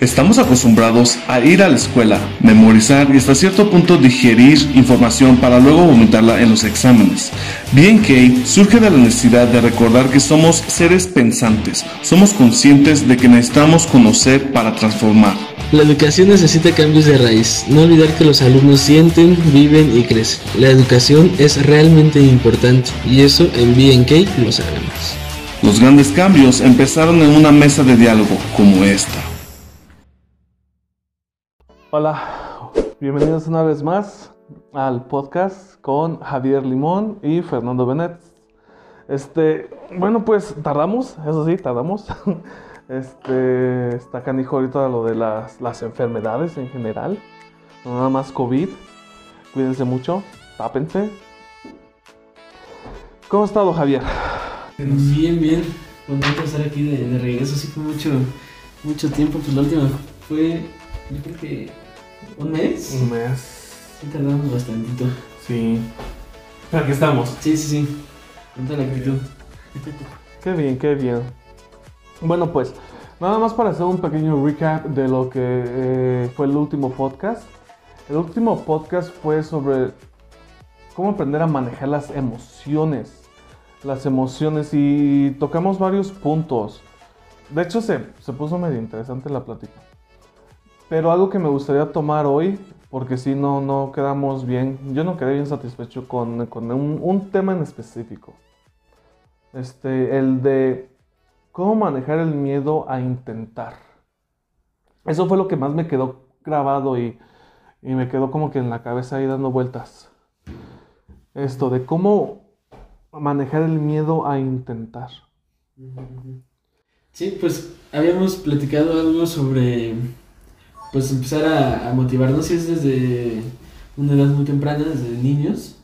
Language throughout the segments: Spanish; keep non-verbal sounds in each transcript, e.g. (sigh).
Estamos acostumbrados a ir a la escuela, memorizar y hasta cierto punto digerir información para luego vomitarla en los exámenes. BNK surge de la necesidad de recordar que somos seres pensantes, somos conscientes de que necesitamos conocer para transformar. La educación necesita cambios de raíz, no olvidar que los alumnos sienten, viven y crecen. La educación es realmente importante y eso en BNK lo sabemos. Los grandes cambios empezaron en una mesa de diálogo como esta. Hola, bienvenidos una vez más al podcast con Javier Limón y Fernando Benet. Este, bueno, pues tardamos, eso sí, tardamos. (laughs) Este, está canijo ahorita lo de las, las enfermedades en general, nada más COVID. Cuídense mucho, tápense. ¿Cómo ha estado Javier? Bien, bien. Contento de estar aquí de, regreso, así con mucho, mucho tiempo. Pues la última fue, yo creo que un mes. Un mes. Sí, tardamos bastantito. Sí. Aquí estamos. Sí, sí, sí. Con toda la actitud. Qué bien, qué bien. Bueno, pues nada más para hacer un pequeño recap de lo que eh, fue el último podcast. El último podcast fue sobre cómo aprender a manejar las emociones. Las emociones y tocamos varios puntos. De hecho, se, se puso medio interesante la plática. Pero algo que me gustaría tomar hoy, porque si no, no quedamos bien, yo no quedé bien satisfecho con, con un, un tema en específico. Este, el de cómo manejar el miedo a intentar. Eso fue lo que más me quedó grabado y, y me quedó como que en la cabeza ahí dando vueltas. Esto de cómo manejar el miedo a intentar. Sí, pues habíamos platicado algo sobre pues empezar a, motivarnos si es desde una edad muy temprana, desde niños,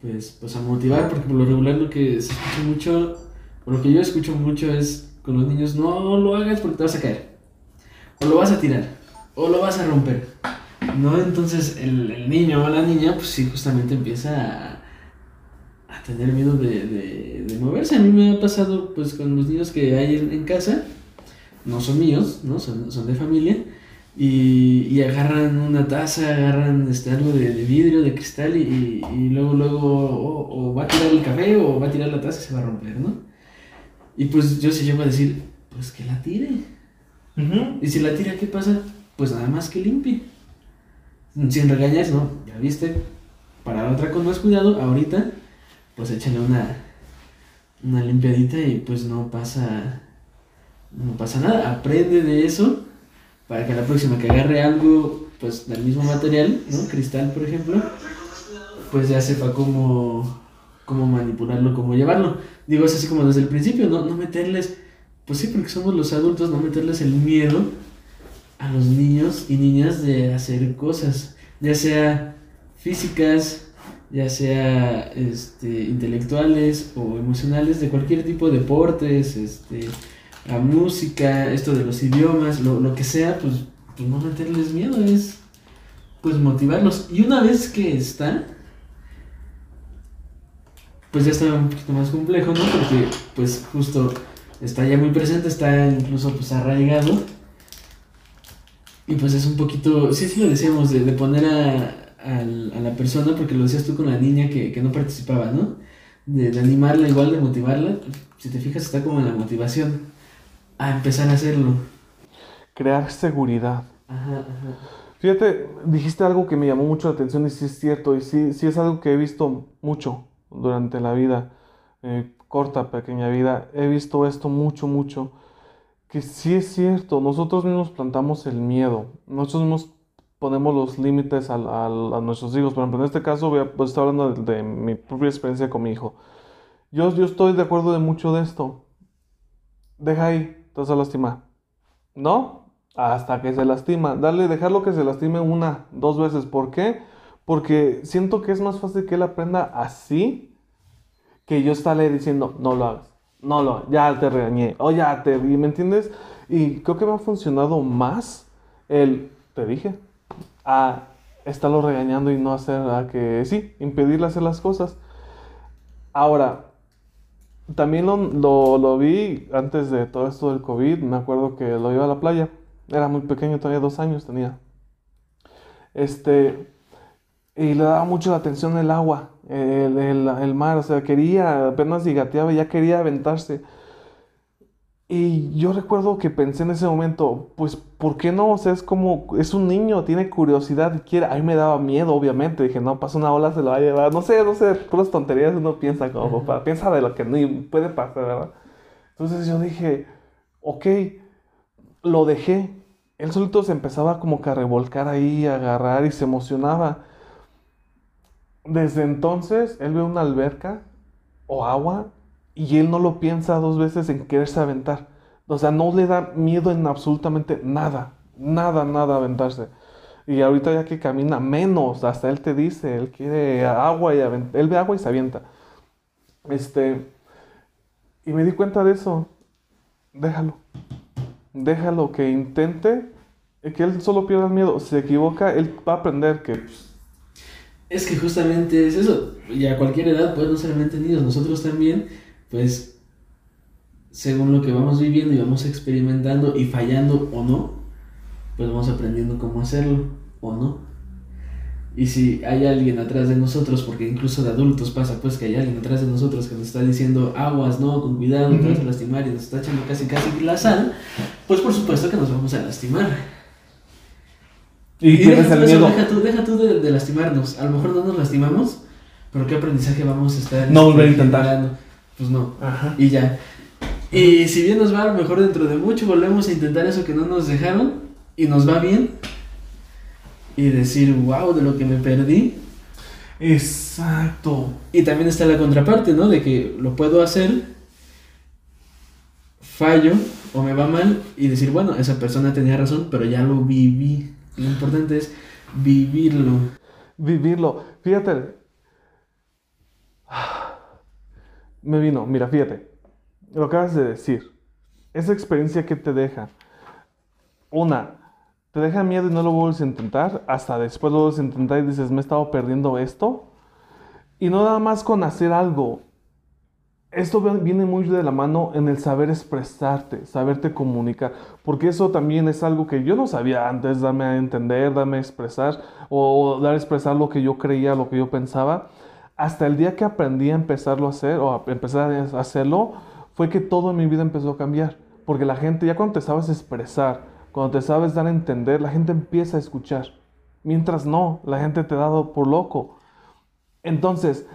pues, pues a motivar, porque por lo regular lo que se escucha mucho, o lo que yo escucho mucho es con los niños, no lo hagas porque te vas a caer, o lo vas a tirar, o lo vas a romper, ¿no? Entonces el, niño o la niña, pues sí, justamente empieza a, tener miedo de, de, de moverse. A mí me ha pasado, pues, con los niños que hay en, en casa, no son míos, ¿no? Son, son de familia, y, y agarran una taza, agarran este, algo de, de vidrio, de cristal, y, y luego, luego, o, o va a tirar el café o va a tirar la taza y se va a romper, ¿no? Y pues yo se llevo a decir, pues que la tire. Y si la tira, ¿qué pasa? Pues nada más que limpie. Sin regañas, ¿no? Ya viste. Para la otra con más cuidado, ahorita, pues échale una, una limpiadita y pues no pasa, no pasa nada. Aprende de eso para que la próxima que agarre algo, pues del mismo material, ¿no? Cristal, por ejemplo, pues ya sepa cómo, cómo manipularlo, cómo llevarlo. Digo, es así como desde el principio, ¿no? No meterles, pues sí, porque somos los adultos, no meterles el miedo a los niños y niñas de hacer cosas, ya sea físicas, ya sea este, intelectuales o emocionales, de cualquier tipo de deportes, este, la música, esto de los idiomas, lo, lo que sea, pues, pues no meterles miedo, es pues motivarlos. Y una vez que están, pues ya está un poquito más complejo, ¿no? Porque pues justo está ya muy presente, está incluso pues arraigado. Y pues es un poquito, sí, sí lo decíamos, de, de poner a, a, a, la persona, porque lo decías tú con la niña que, que no participaba, ¿no? De, de, animarla igual, de motivarla. Si te fijas, está como en la motivación a empezar a hacerlo. Crear seguridad. Ajá, ajá. Fíjate, dijiste algo que me llamó mucho la atención y sí es cierto, y sí, sí es algo que he visto mucho durante la vida, eh, corta, pequeña vida. He visto esto mucho, mucho, que sí es cierto, nosotros mismos plantamos el miedo, nosotros mismos ponemos los límites a, a, a, nuestros hijos. Por ejemplo, en este caso voy a pues, estar hablando de, de, mi propia experiencia con mi hijo. Yo, yo estoy de acuerdo de mucho de esto. Deja ahí, te vas a lastimar. ¿No? Hasta que se lastima. Dale, dejarlo que se lastime una, dos veces. ¿Por qué? Porque siento que es más fácil que él aprenda así que yo estarle diciendo, no lo hagas, no lo, ya te regañé, o ya te, ¿me entiendes? Y creo que me ha funcionado más el, te dije, a estarlo regañando y no hacer, a que sí, impedirle hacer las cosas. Ahora, también lo, lo, vi antes de todo esto del COVID, me acuerdo que lo iba a la playa Era muy pequeño, todavía dos años tenía. Este, y le daba mucho la atención el agua, el, el, el mar, o sea, quería, apenas gateaba, ya quería aventarse. Y yo recuerdo que pensé en ese momento, pues, ¿por qué no? O sea, es como, es un niño, tiene curiosidad, quiere. A mí me daba miedo, obviamente. Dije, no, pasa una ola, se lo va a llevar. No sé, no sé, puras tonterías uno piensa como papá. Piensa de lo que no puede pasar, ¿verdad? Entonces yo dije, ok, lo dejé. Él solito se empezaba como que a revolcar ahí, a agarrar y se emocionaba. Desde entonces, él ve una alberca o agua y él no lo piensa dos veces en quererse aventar. O sea, no le da miedo en absolutamente nada, nada, nada aventarse. Y ahorita ya que camina menos, hasta él te dice, él quiere agua y él ve agua y se avienta. Este, y me di cuenta de eso. Déjalo. Déjalo que intente, que él solo pierda el miedo. Si se equivoca, él va a aprender que pues, es que justamente es eso. Y a cualquier edad, pues no solamente niños, nosotros también pues según lo que vamos viviendo y vamos experimentando y fallando o no, pues vamos aprendiendo cómo hacerlo o no. Y si hay alguien atrás de nosotros, porque incluso de adultos pasa pues que hay alguien atrás de nosotros que nos está diciendo aguas, no, con cuidado, no te vas a lastimar y nos está echando casi casi la sal, pues por supuesto que nos vamos a lastimar. Y, deja, tú, deja tú de, lastimarnos. A lo mejor no nos lastimamos, pero ¿qué aprendizaje vamos a estar no volver a intentar? Pues no. Y ya. Y si bien nos va, a lo mejor dentro de mucho volvemos a intentar eso que no nos dejaron y nos va bien. Y decir, wow, de lo que me perdí. Exacto. Y también está la contraparte, ¿no? De que lo puedo hacer, fallo o me va mal y decir, bueno, esa persona tenía razón, pero ya lo viví. Lo importante es vivirlo. Vivirlo. Fíjate, me vino, mira, fíjate, lo acabas de decir, esa experiencia que te deja, una, te deja miedo y no lo vuelves a intentar, hasta después lo vuelves a intentar y dices, me he estado perdiendo esto, y no nada más con hacer algo, esto viene muy de la mano en el saber expresarte, saberte comunicar, porque eso también es algo que yo no sabía antes, dame a entender, dame a expresar, o dar a expresar lo que yo creía, lo que yo pensaba hasta el día que aprendí a empezarlo a hacer o a empezar a hacerlo, fue que todo en mi vida empezó a cambiar. Porque la gente, ya cuando te sabes expresar, cuando te sabes dar a entender, la gente empieza a escuchar. Mientras no, la gente te ha dado por loco. Entonces,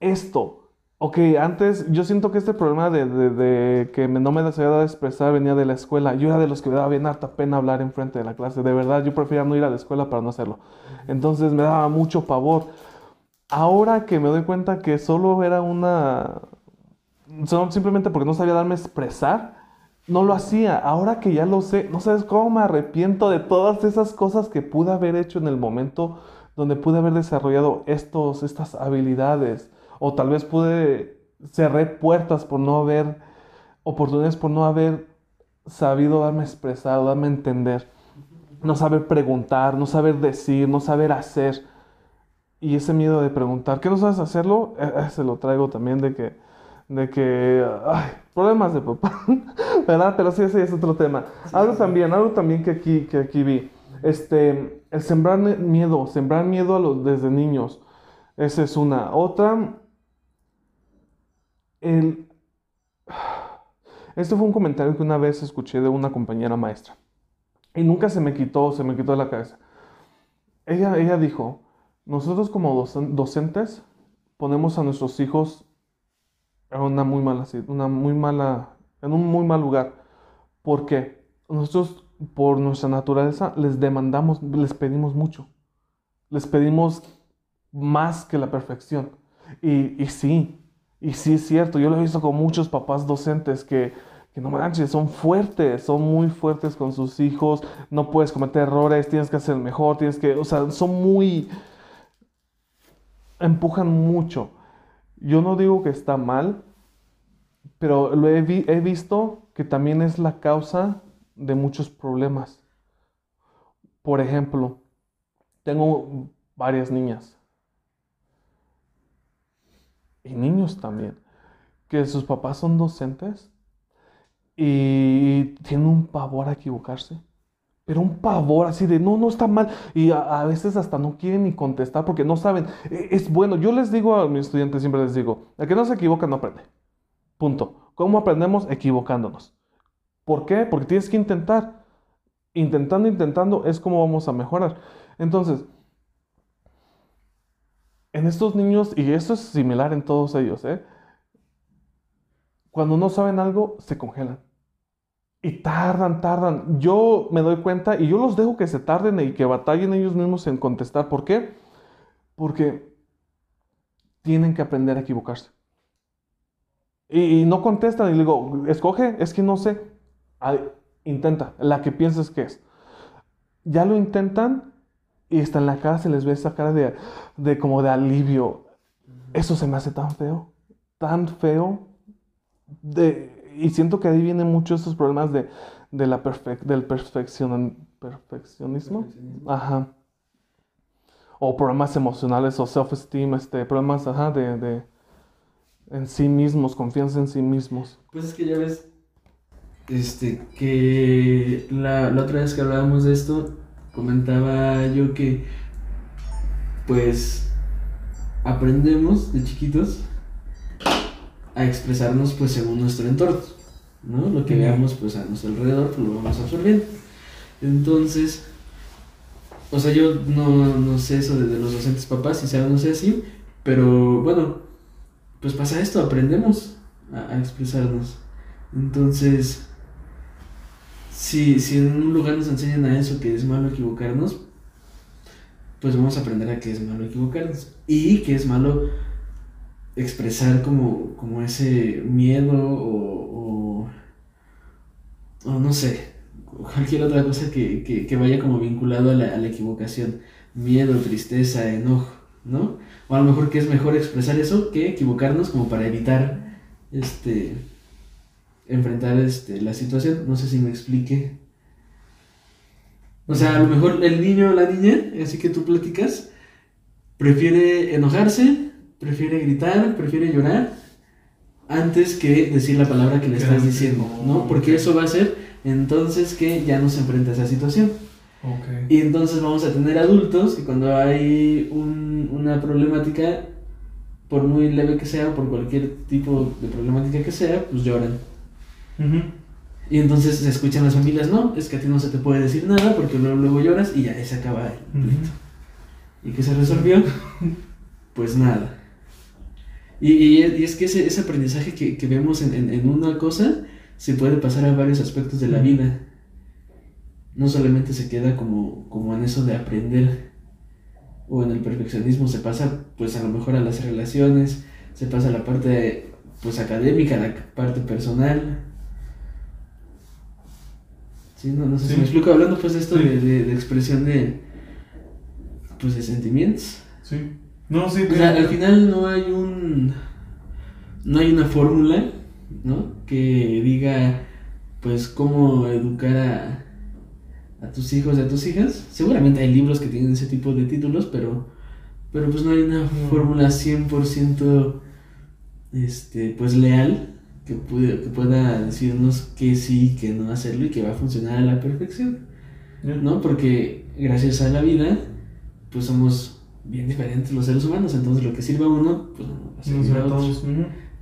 esto, ok, antes yo siento que este problema de, que no me sabía dar a expresar venía de la escuela. Yo era de los que me daba bien harta pena hablar enfrente de la clase. De verdad, yo prefería no ir a la escuela para no hacerlo. Entonces me daba mucho pavor ahora que me doy cuenta que solo era una... simplemente porque no sabía darme a expresar, no lo hacía. Ahora que ya lo sé, no sabes cómo me arrepiento de todas esas cosas que pude haber hecho en el momento donde pude haber desarrollado estos, estas habilidades. O tal vez pude cerrar puertas por no haber, oportunidades por no haber sabido darme a expresar, darme a entender. No saber preguntar, no saber decir, no saber hacer y ese miedo de preguntar, ¿qué no sabes hacerlo? Eh, eh, se lo traigo también de que, de que, ay, problemas de papá, (laughs) ¿verdad? Pero sí, ese es otro tema. algo también, algo también que aquí, que aquí vi, este, el sembrar miedo, sembrar miedo a los, desde niños, esa es una. Otra, el, (sighs) este fue un comentario que una vez escuché de una compañera maestra y nunca se me quitó, se me quitó de la cabeza. Ella, ella dijo, nosotros como docentes ponemos a nuestros hijos en una muy mala, una muy mala, en un muy mal lugar. porque Nosotros por nuestra naturaleza les demandamos, les pedimos mucho. Les pedimos más que la perfección. Y, sí, y sí es cierto, yo lo he visto con muchos papás docentes que, que no manches, son fuertes, son muy fuertes con sus hijos, no puedes cometer errores, tienes que hacer mejor, tienes que, o sea, son muy, empujan mucho. Yo no digo que está mal, pero lo he, he visto que también es la causa de muchos problemas. Por ejemplo, tengo varias niñas y niños también, que sus papás son docentes y tienen un pavor a equivocarse. Pero un pavor así de, no, no está mal. Y a, veces hasta no quieren ni contestar porque no saben. E, es bueno, yo les digo a mis estudiantes, siempre les digo, el que no se equivoca no aprende. Punto. ¿Cómo aprendemos? Equivocándonos. ¿Por qué? Porque tienes que intentar. Intentando, intentando es como vamos a mejorar. Entonces, en estos niños, y esto es similar en todos ellos, ¿eh? cuando no saben algo, se congelan. Y tardan, tardan. Yo me doy cuenta y yo los dejo que se tarden y que batallen ellos mismos en contestar. ¿Por qué? Porque tienen que aprender a equivocarse. Y, no contestan y digo, escoge, es que no sé. intenta, la que pienses que es. Ya lo intentan y está en la cara se les ve esa cara de, de como de alivio. Eso se me hace tan feo, tan feo. De, y siento que ahí vienen muchos estos problemas de, de la del perfeccionismo. perfeccionismo. Ajá. O problemas emocionales o self-esteem, este, problemas ajá, de, de, en sí mismos, confianza en sí mismos. Pues es que ya ves, este, que la, la otra vez que hablábamos de esto, comentaba yo que, pues, aprendemos de chiquitos a expresarnos pues según nuestro entorno, ¿no? Lo que veamos pues a nuestro alrededor pues lo vamos absorbiendo. Entonces, o sea, yo no, sé eso de, los docentes papás, si sea no sé así, pero bueno, pues pasa esto, aprendemos a, expresarnos. Entonces, si, si en un lugar nos enseñan a eso, que es malo equivocarnos, pues vamos a aprender a que es malo equivocarnos. Y que es malo expresar como, como ese miedo o, o, no sé, cualquier otra cosa que, vaya como vinculado a la, equivocación. Miedo, tristeza, enojo, ¿no? O a lo mejor que es mejor expresar eso que equivocarnos como para evitar este enfrentar este, la situación. No sé si me explique. O sea, a lo mejor el niño o la niña, así que tú platicas, prefiere enojarse prefiere gritar, prefiere llorar antes que decir la palabra que le estás diciendo, ¿no? Porque eso va a hacer entonces que ya no se enfrenta a esa situación. Y entonces vamos a tener adultos que cuando hay una problemática, por muy leve que sea, por cualquier tipo de problemática que sea, pues lloran. Y entonces se escuchan las familias, no, es que a ti no se te puede decir nada porque luego, luego lloras y ya se acaba el ¿Y qué se resolvió? (laughs) Pues nada. Y, es que ese, ese aprendizaje que, vemos en, una cosa se puede pasar a varios aspectos de la vida. No solamente se queda como, como en eso de aprender o en el perfeccionismo, se pasa pues a lo mejor a las relaciones, se pasa a la parte pues académica, la parte personal. Sí, no, sé si me explico hablando pues de esto de, de, expresión de pues de sentimientos. Sí. No, sí, o sea, al final no hay un. No hay una fórmula, ¿no? Que diga, pues, cómo educar a, a tus hijos y a tus hijas. Seguramente hay libros que tienen ese tipo de títulos, pero. Pero pues no hay una fórmula 100% este, pues leal que, puede, que pueda decirnos que sí, que no hacerlo y que va a funcionar a la perfección. ¿No? Porque gracias a la vida, pues somos bien diferentes los seres humanos, entonces lo que sirve a uno, pues no a Todos.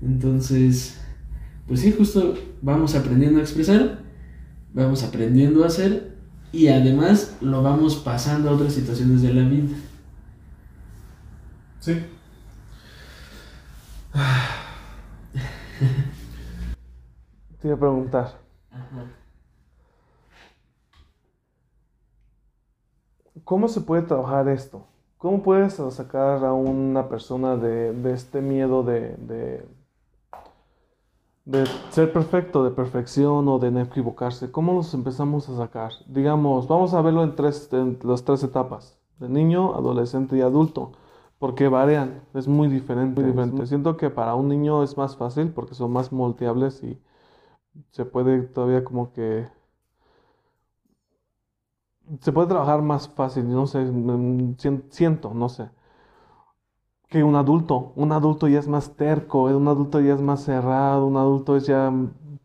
Entonces, pues sí, justo vamos aprendiendo a expresar, vamos aprendiendo a hacer y además lo vamos pasando a otras situaciones de la vida. Sí. (sighs) Te iba a preguntar. ¿Cómo se puede trabajar esto? ¿Cómo puedes sacar a una persona de, este miedo de, de, ser perfecto, de perfección o de no equivocarse? ¿Cómo los empezamos a sacar? Digamos, vamos a verlo en, tres, en las tres etapas, de niño, adolescente y adulto, porque varían, es muy diferente. Muy diferente. Siento que para un niño es más fácil porque son más moldeables y se puede todavía como que se puede trabajar más fácil, no sé, mm, siento, no sé, que un adulto. Un adulto ya es más terco, un adulto ya es más cerrado, un adulto es ya,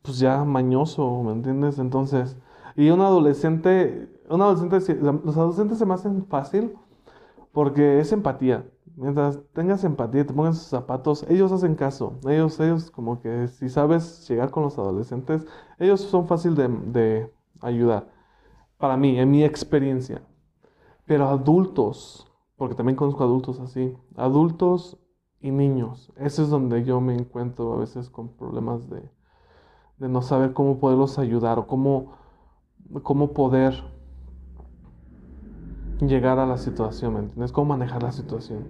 pues ya mañoso, ¿me entiendes? Entonces, y un adolescente, Un adolescente, los adolescentes se me hacen fácil porque es empatía. Mientras tengas empatía, te pongas sus zapatos, ellos hacen caso. Ellos, ellos, como que si sabes llegar con los adolescentes, ellos son fácil de, de ayudar. Para mí, en mi experiencia. Pero adultos, porque también conozco adultos así, adultos y niños, ese es donde yo me encuentro a veces con problemas de, de no saber cómo poderlos ayudar o cómo, cómo poder llegar a la situación, ¿me entiendes? Cómo manejar la situación.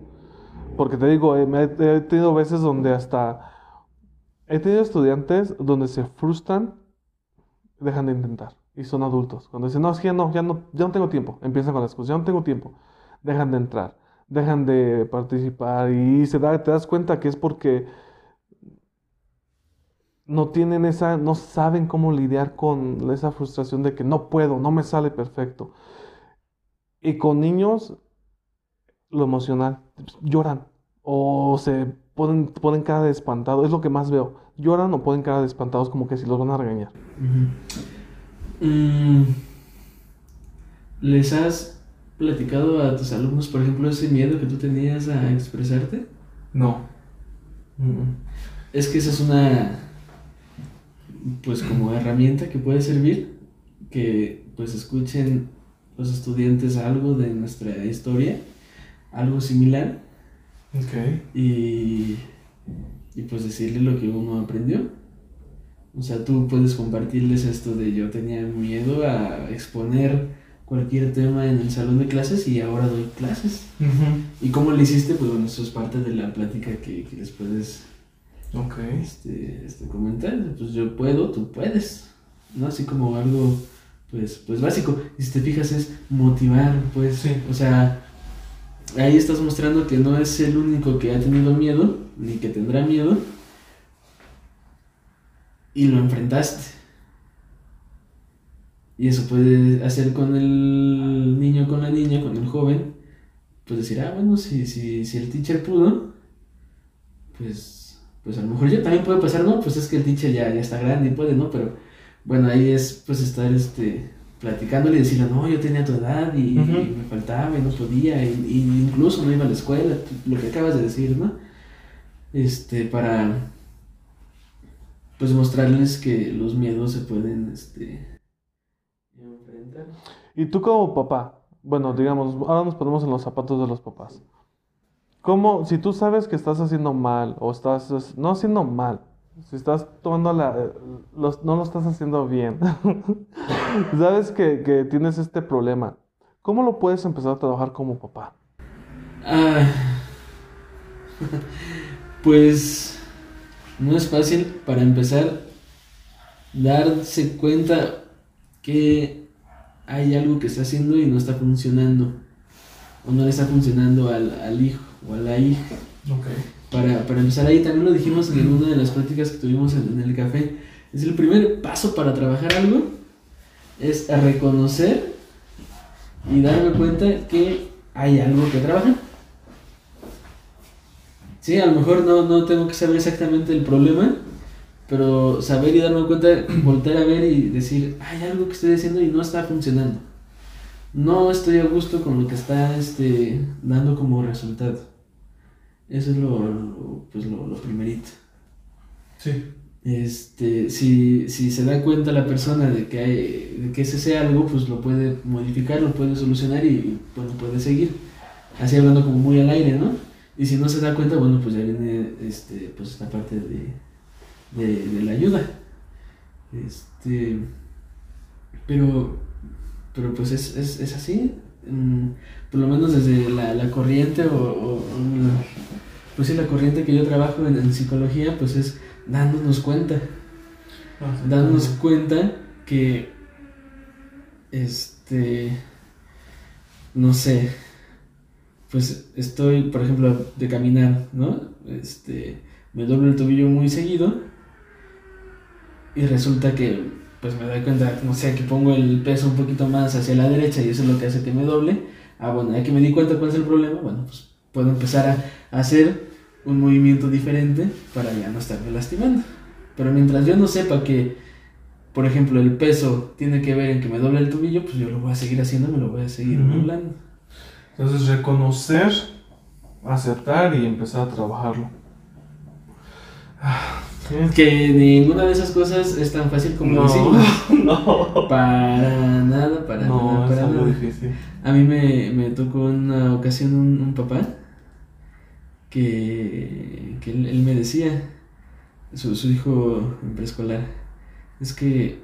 Porque te digo, he, he tenido veces donde hasta... He tenido estudiantes donde se frustran, dejan de intentar y son adultos. Cuando dicen, no, es que ya no, ya no, ya no tengo tiempo, empiezan con la excusa, ya no tengo tiempo, dejan de entrar, dejan de participar y se da, te das cuenta que es porque no tienen esa, no saben cómo lidiar con esa frustración de que no puedo, no me sale perfecto. Y con niños, lo emocional, lloran o se ponen, ponen cara de espantado, es lo que más veo. Lloran o ponen cara de espantados como que si los van a regañar. Mm, ¿Les has platicado a tus alumnos, por ejemplo, ese miedo que tú tenías a expresarte? No. Es que esa es una, pues como herramienta que puede servir, que pues escuchen los estudiantes algo de nuestra historia, algo similar, Ok. y, y pues decirle lo que uno aprendió. O sea, tú puedes compartirles esto de yo tenía miedo a exponer cualquier tema en el salón de clases y ahora doy clases. ¿Y cómo lo hiciste? Pues bueno, eso es parte de la plática que, que les puedes este, este, comentar. Pues yo puedo, tú puedes. ¿No? Así como algo, pues, pues básico. Y si te fijas es motivar, pues. Sí. O sea, ahí estás mostrando que no es el único que ha tenido miedo, ni que tendrá miedo. Y lo enfrentaste. Y eso puede hacer con el niño, con la niña, con el joven. Pues decir, ah, bueno, si, si, si el teacher pudo, pues, pues a lo mejor yo también puede pasar, no, pues es que el teacher ya, ya está grande y puede, ¿no? Pero bueno, ahí es pues estar este, platicándole y decirle, no, yo tenía tu edad y, y me faltaba y no podía, y, y incluso no iba a la escuela, lo que acabas de decir, ¿no? Este, para pues mostrarles que los miedos se pueden este, enfrentar. Y tú como papá, bueno, digamos, ahora nos ponemos en los zapatos de los papás. ¿Cómo, si tú sabes que estás haciendo mal o estás, no haciendo mal, si estás tomando la, los- no lo estás haciendo bien, (laughs) sabes que, que tienes este problema, ¿cómo lo puedes empezar a trabajar como papá? Ah, (laughs) pues no es fácil para empezar darse cuenta que hay algo que está haciendo y no está funcionando o no le está funcionando al, al hijo o a la hija. Para, para empezar ahí, también lo dijimos en una de las prácticas que tuvimos en, en el café, es el primer paso para trabajar algo, es reconocer y darme cuenta que hay algo que trabajar. Sí, a lo mejor no, no tengo que saber exactamente el problema, pero saber y darme cuenta, (clears throat) voltear a ver y decir, hay algo que estoy haciendo y no está funcionando. No estoy a gusto con lo que está este, dando como resultado. Eso es lo, lo- pues lo, lo primerito. Sí. Este, si, si se da cuenta la persona de que, hay, de que ese sea algo, pues lo puede modificar, lo puede solucionar y bueno, puede seguir. Así hablando como muy al aire, ¿no? Y si no se da cuenta, bueno, pues ya viene este, pues esta parte de, de, de la ayuda. Este, pero, pero pues es, es, es así. mm, por lo menos desde la, la corriente o, la- pues sí, la corriente que yo trabajo en, en psicología, pues es dándonos cuenta, dándonos cuenta que, este, no sé, pues estoy, por ejemplo, de caminar, ¿no? Este, me doblo el tobillo muy seguido y resulta que, pues me doy cuenta, no sé, que pongo el peso un poquito más hacia la derecha y eso es lo que hace que me doble. Ah, bueno, ya que me di cuenta cuál es el problema, bueno, pues puedo empezar a, hacer un movimiento diferente para ya no estarme lastimando. Pero mientras yo no sepa que por ejemplo, el peso tiene que ver en que me doble el tobillo, pues yo lo voy a seguir haciendo, me lo voy a seguir doblando. Entonces, reconocer, aceptar y empezar a trabajarlo. Ah. Que ninguna de esas cosas es tan fácil como No, decirlo. (laughs) no. Para nada, para No, nada, es para algo nada. difícil. A mí me, me tocó una ocasión un, un papá que, que él, él me decía, su, su hijo en preescolar, es que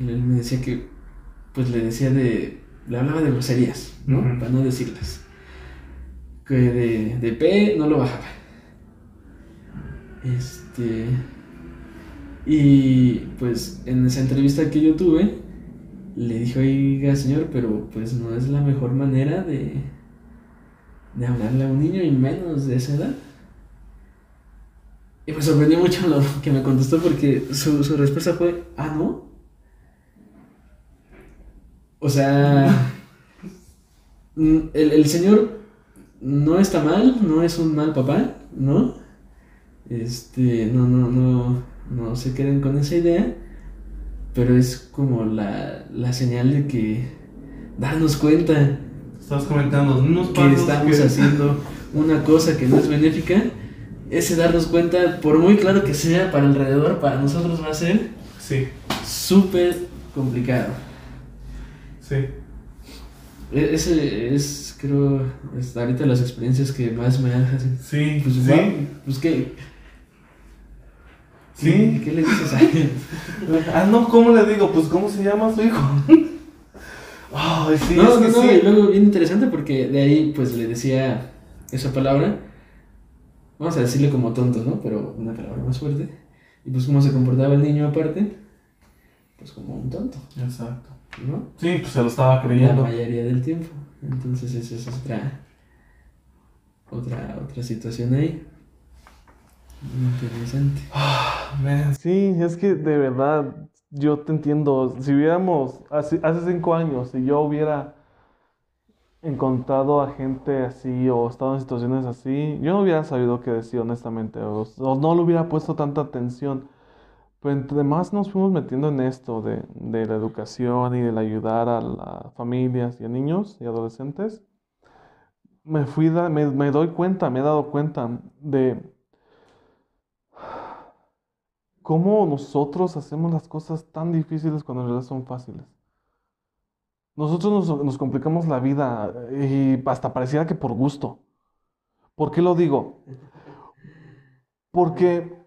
él, él me decía que, pues le decía de, le hablaba de groserías, ¿no? Para no decirlas. Que de, de P no lo bajaba. Este... Y pues en esa entrevista que yo tuve, le dije, oiga señor, pero pues no es la mejor manera de, de hablarle a un niño y menos de esa edad. Y me sorprendió mucho lo que me contestó porque su, su respuesta fue, ah, ¿no? O sea, mm, el, el señor no está mal, no es un mal papá, ¿no? Este, no, no, no, no se queden con esa idea, pero es como la, la señal de que darnos cuenta Estás comentando unos que estamos que- haciendo una cosa que no es benéfica, ese darnos cuenta, por muy claro que sea para alrededor, para nosotros va a ser Sí, súper complicado. Sí. E- Ese es, creo, hasta ahorita las experiencias que más me hacen. Sí, Pues, sí. pues qué. Sí. ¿Qué, le dices a él? (laughs) Ah, no, ¿cómo le digo? Pues, ¿cómo se llama su hijo? (laughs) Ay, sí, no, es que no, no, sí. y luego bien interesante porque de ahí pues le decía esa palabra, vamos a decirle como tonto, ¿no? Pero una palabra más fuerte. Y pues cómo se comportaba el niño aparte, pues como un tonto, Exacto. ¿No? Sí, pues se lo estaba La creyendo. mayoría del tiempo. Entonces esa es otra, otra, otra situación ahí. Interesante. Sí, es que de verdad, yo te entiendo. Si hubiéramos, hace, hace cinco años, si yo hubiera encontrado a gente así o estado en situaciones así, yo no hubiera sabido qué decir, honestamente, o, o no le hubiera puesto tanta atención. Pero entre más nos fuimos metiendo en esto de, de la educación y del ayudar a las familias y a niños y adolescentes, me fui da- me, me doy cuenta, me he dado cuenta de cómo nosotros hacemos las cosas tan difíciles cuando en realidad son fáciles. Nosotros nos, nos complicamos la vida y hasta pareciera que por gusto. ¿Por qué lo digo? (laughs) Porque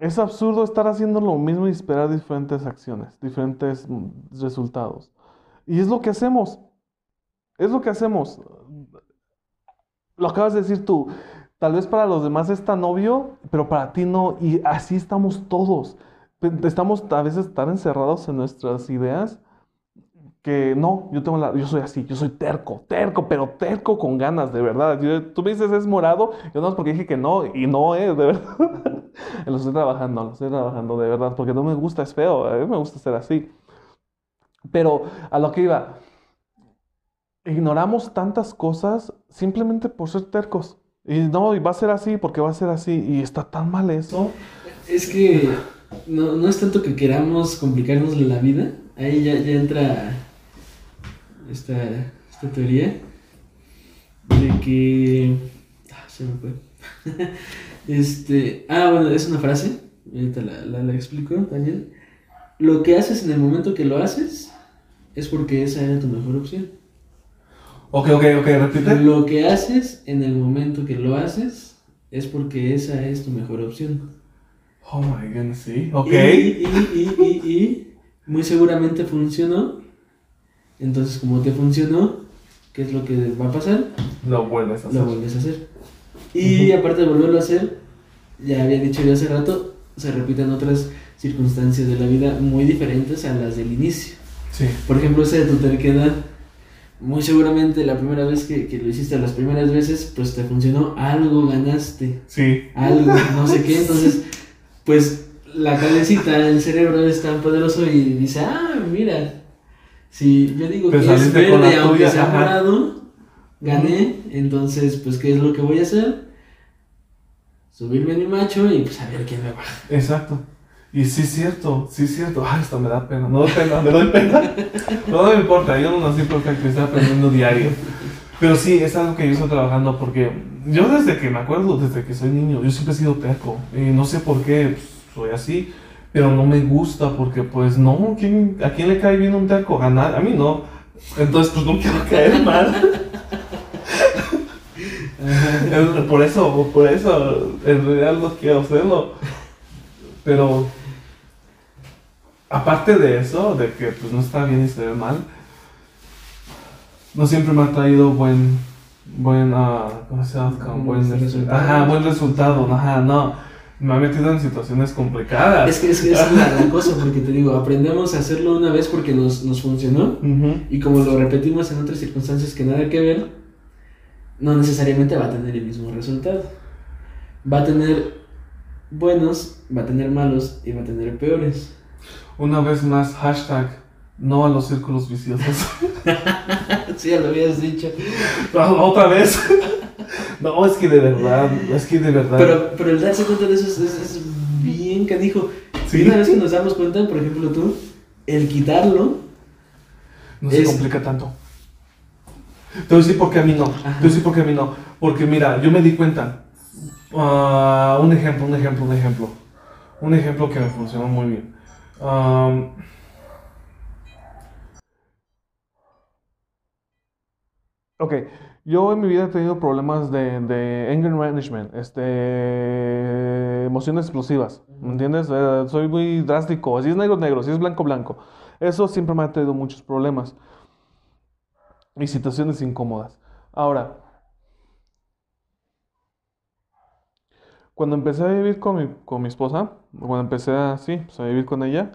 es absurdo estar haciendo lo mismo y esperar diferentes acciones, diferentes mm, resultados. Y es lo que hacemos. Es lo que hacemos. Lo acabas de decir tú. Tal vez para los demás es tan obvio, pero para ti no. Y así estamos todos. Estamos a veces tan encerrados en nuestras ideas que no, yo tengo la, yo soy así, yo soy terco, terco, pero terco con ganas, de verdad. Tú me dices es morado, yo no es porque dije que no, y no es, de verdad. (laughs) lo estoy trabajando, lo estoy trabajando, de verdad, porque no me gusta, es feo, a mí me gusta ser así. Pero a lo que iba, ignoramos tantas cosas simplemente por ser tercos. Y no, y va a ser así porque va a ser así. Y está tan mal eso. Es que no, no es tanto que queramos complicarnos la vida, ahí ya, ya entra esta, esta teoría de que... Ah, se me fue. (laughs) este, ah, bueno, es una frase, ahorita la, la, la explico también. Lo que haces en el momento que lo haces es porque esa era tu mejor opción. Ok, ok, ok, repite. Lo que haces en el momento que lo haces es porque esa es tu mejor opción. Oh my goodness, sí. Ok. Y, y, y, y, y muy seguramente funcionó. Entonces, como te funcionó, ¿qué es lo que va a pasar? Lo vuelves a hacer. Lo vuelves a hacer. Y aparte de volverlo a hacer, ya había dicho yo hace rato, se repiten otras circunstancias de la vida muy diferentes a las del inicio. Sí. Por ejemplo, esa de tu terquedad. Muy seguramente la primera vez que, que lo hiciste, las primeras veces, pues te funcionó, algo ganaste, Sí. algo, no sé qué. (laughs) Entonces, pues la cabecita, el cerebro es tan poderoso y dice, ah, mira, si yo digo que es verde, aunque tuya, sea ajá. morado, gané. Entonces, pues, ¿qué es lo que voy a hacer? Subirme en mi macho y pues a ver quién me baja. Exacto. Y sí es cierto, sí es cierto. Ay, esto me da pena, no doy pena, me doy pena. (laughs) No, me importa, yo no nací perfecto, estoy aprendiendo diario. Pero sí, es algo que yo estoy trabajando porque yo desde que me acuerdo, desde que soy niño, yo siempre he sido terco. Y no sé por qué pues, soy así, pero no me gusta porque pues no, ¿quién, ¿a quién le cae bien un terco? A, nadie, a mí no. Entonces pues no quiero caer mal. (laughs) por eso, por eso, en realidad no quiero hacerlo. Pero aparte de eso, de que pues no está bien y se ve mal, no siempre me ha traído buen, buen, uh, ¿cómo se llama? Buen, resultado. Ajá, buen resultado, ajá, no. Me ha metido en situaciones complicadas. Es que es, es la, (laughs) cosa, porque te digo, aprendemos a hacerlo una vez porque nos, nos funcionó, y como lo repetimos en otras circunstancias que nada que ver, no necesariamente va a tener el mismo resultado. Va a tener buenos, va a tener malos y va a tener peores. Una vez más, hashtag no a los círculos viciosos. (laughs) sí, ya lo habías dicho. (laughs) Otra vez. (laughs) no, es que de verdad, es que de verdad. Pero, pero el darse cuenta de eso es, bien canijo. ¿Sí? una vez que nos damos cuenta, por ejemplo tú, el quitarlo... No se complica tanto. Te voy a decir por qué a mí no. Te voy a decir por qué a mí no. Porque mira, yo me di cuenta. Uh, un ejemplo, un ejemplo, un ejemplo. Un ejemplo que me funcionó muy bien. Um, ok, yo en mi vida he tenido problemas de, de anger management, este, emociones explosivas, ¿me entiendes? Eh, soy muy drástico, si es negro, negro, si es blanco, blanco. Eso siempre me ha traído muchos problemas y situaciones incómodas. Ahora, cuando empecé a vivir con mi, con mi esposa, cuando empecé así, pues, a vivir con ella,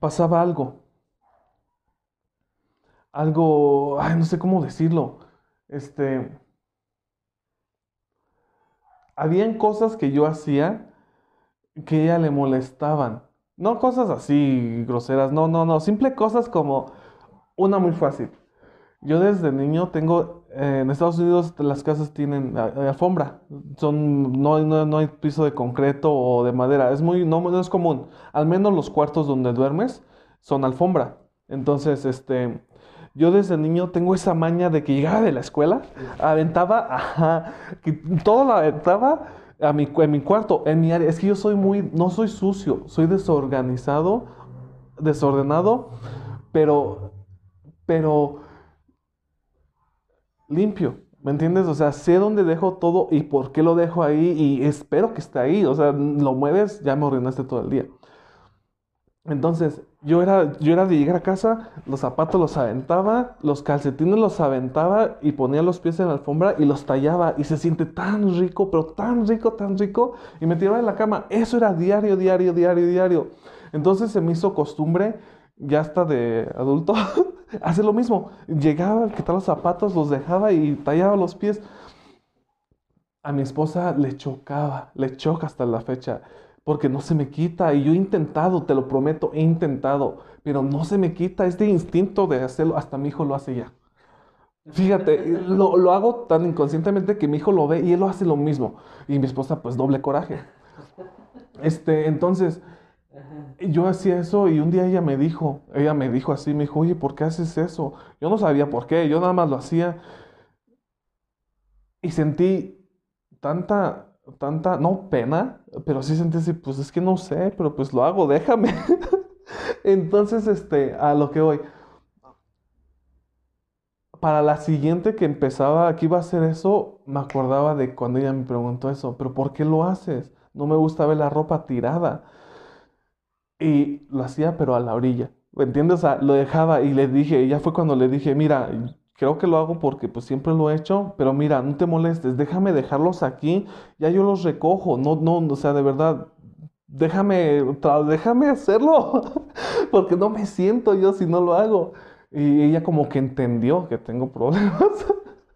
pasaba algo. Algo, ay, no sé cómo decirlo. Este, habían cosas que yo hacía que ella le molestaban. No cosas así groseras, no, no, no, simple cosas como una muy fácil. Yo desde niño tengo, eh, en Estados Unidos las casas tienen alfombra, son, no, no, hay piso de concreto o de madera, es muy, no, no es común. Al menos los cuartos donde duermes son alfombra. Entonces, este, yo desde niño tengo esa maña de que llegaba de la escuela, aventaba, ajá, que todo lo aventaba a mi, en mi cuarto, en mi área. Es que yo soy muy, no soy sucio, soy desorganizado, desordenado, pero, pero limpio. ¿Me entiendes? O sea, sé dónde dejo todo y por qué lo dejo ahí y espero que esté ahí. O sea, lo mueves, ya me ordenaste todo el día. Entonces, yo era, yo era de llegar a casa, los zapatos los aventaba, los calcetines los aventaba y ponía los pies en la alfombra y los tallaba. Y se siente tan rico, pero tan rico, tan rico. Y me tiraba en la cama. Eso era diario, diario, diario, diario. Entonces se me hizo costumbre, ya hasta de adulto, (laughs) hacer lo mismo. Llegaba, quitaba los zapatos, los dejaba y tallaba los pies. A mi esposa le chocaba, le choca hasta la fecha porque no se me quita. Y yo he intentado, te lo prometo, he intentado, pero no se me quita este instinto de hacerlo. Hasta mi hijo lo hace ya. Fíjate, (laughs) lo, lo, hago tan inconscientemente que mi hijo lo ve y él lo hace lo mismo. Y mi esposa, pues doble coraje. Este, entonces, yo hacía eso y un día ella me dijo, ella me dijo así, me dijo, oye, ¿por qué haces eso? Yo no sabía por qué, yo nada más lo hacía. Y sentí tanta tanta, no pena, pero sí sentí así, pues es que no sé, pero pues lo hago, déjame. (laughs) Entonces, este, a lo que voy. Para la siguiente que empezaba, que iba a hacer eso, me acordaba de cuando ella me preguntó eso, pero ¿por qué lo haces? No me gusta ver la ropa tirada. Y lo hacía, pero a la orilla. ¿Me entiendes? O sea, lo dejaba y le dije, ya fue cuando le dije, mira, Creo que lo hago porque pues siempre lo he hecho, pero mira, no te molestes, déjame dejarlos aquí, ya yo los recojo, no, no, o sea, de verdad, déjame, déjame hacerlo, (laughs) porque no me siento yo si no lo hago. Y ella como que entendió que tengo problemas.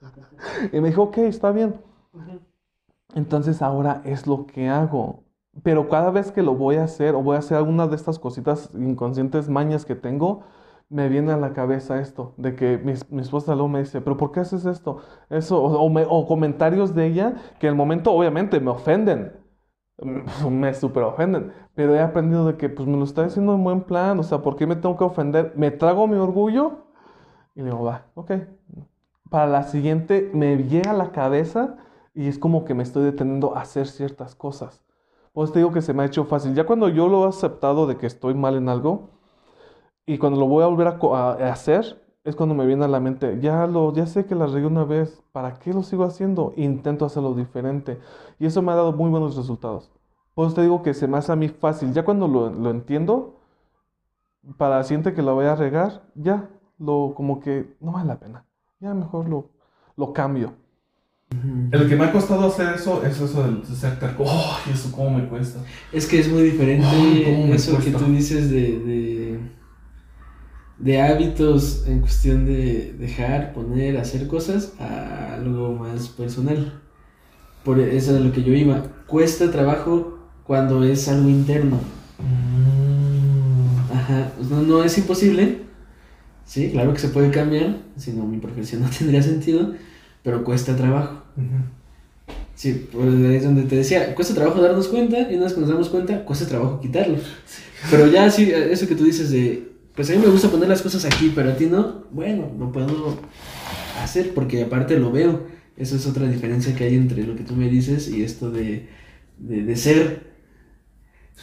(laughs) y me dijo, ok, está bien. Entonces ahora es lo que hago. Pero cada vez que lo voy a hacer o voy a hacer alguna de estas cositas inconscientes, mañas que tengo, me viene a la cabeza esto, de que mi, esposa luego me dice, pero ¿por qué haces esto? Eso, o, comentarios de ella que en el momento obviamente me ofenden, me súper ofenden. Pero he aprendido de que pues me lo está diciendo en buen plan, o sea, ¿por qué me tengo que ofender? Me trago mi orgullo y digo, va, ok. Para la siguiente me llega a la cabeza y es como que me estoy deteniendo a hacer ciertas cosas. Pues te digo que se me ha hecho fácil. Ya cuando yo lo he aceptado de que estoy mal en algo y cuando lo voy a volver a, hacer, es cuando me viene a la mente, ya lo, ya sé que la regué una vez, ¿para qué lo sigo haciendo? Intento hacerlo diferente. Y eso me ha dado muy buenos resultados. Pues te digo que se me hace a mí fácil. Ya cuando lo, lo entiendo, para la siguiente que lo voy a regar, ya, lo, como que no vale la pena. Ya mejor lo, lo cambio. El que me ha costado hacer eso es eso del ser terco. ¡Oh! eso cómo me cuesta. Es que es muy diferente eso que tú dices de, de, de, hábitos en cuestión de dejar, poner, hacer cosas a algo más personal. Por eso es lo que yo iba. Cuesta trabajo cuando es algo interno. Mm. Ajá. No, no es imposible. Sí, claro que se puede cambiar. Si no, mi profesión no (laughs) tendría sentido pero cuesta trabajo. Sí, pues ahí es donde te decía, cuesta trabajo darnos cuenta y una vez que nos damos cuenta, cuesta trabajo quitarlo. Pero ya sí, eso que tú dices de, pues a mí me gusta poner las cosas aquí, pero a ti no, bueno, no puedo hacer porque aparte lo veo. Esa es otra diferencia que hay entre lo que tú me dices y esto de, de, ser.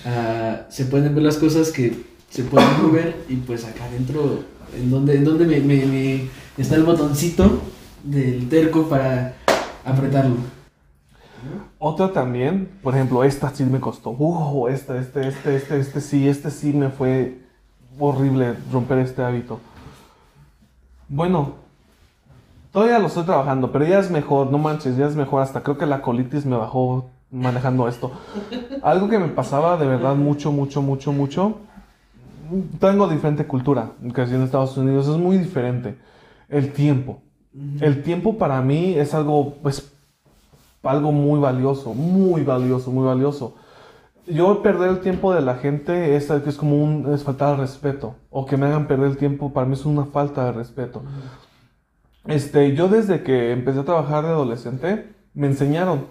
Ah, se pueden ver las cosas que se pueden (coughs) mover y pues acá adentro, en donde, en donde me está el botoncito del terco para apretarlo. Otra también, por ejemplo, esta sí me costó. Uh, este, este, este, este, este sí, este sí me fue horrible romper este hábito. Bueno, todavía lo estoy trabajando, pero ya es mejor, no manches, ya es mejor. Hasta creo que la colitis me bajó manejando esto. Algo que me pasaba de verdad mucho, mucho, mucho, mucho. Tengo diferente cultura, que en Estados Unidos es muy diferente. El tiempo. El tiempo para mí es algo, pues, algo muy valioso, muy valioso, muy valioso. Yo perder el tiempo de la gente es, es como un, es falta de respeto. O que me hagan perder el tiempo para mí es una falta de respeto. Este, yo desde que empecé a trabajar de adolescente, me enseñaron,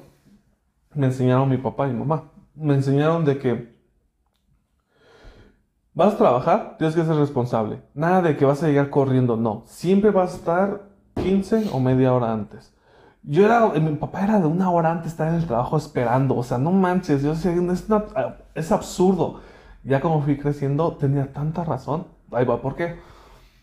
me enseñaron mi papá y mi mamá, me enseñaron de que vas a trabajar, tienes que ser responsable. Nada de que vas a llegar corriendo, no. Siempre vas a estar 15 o media hora antes. Yo era, mi papá era de una hora antes estar en el trabajo esperando, o sea, no manches, yo decía, es, es absurdo. Ya como fui creciendo, tenía tanta razón. Ahí va, ¿por qué?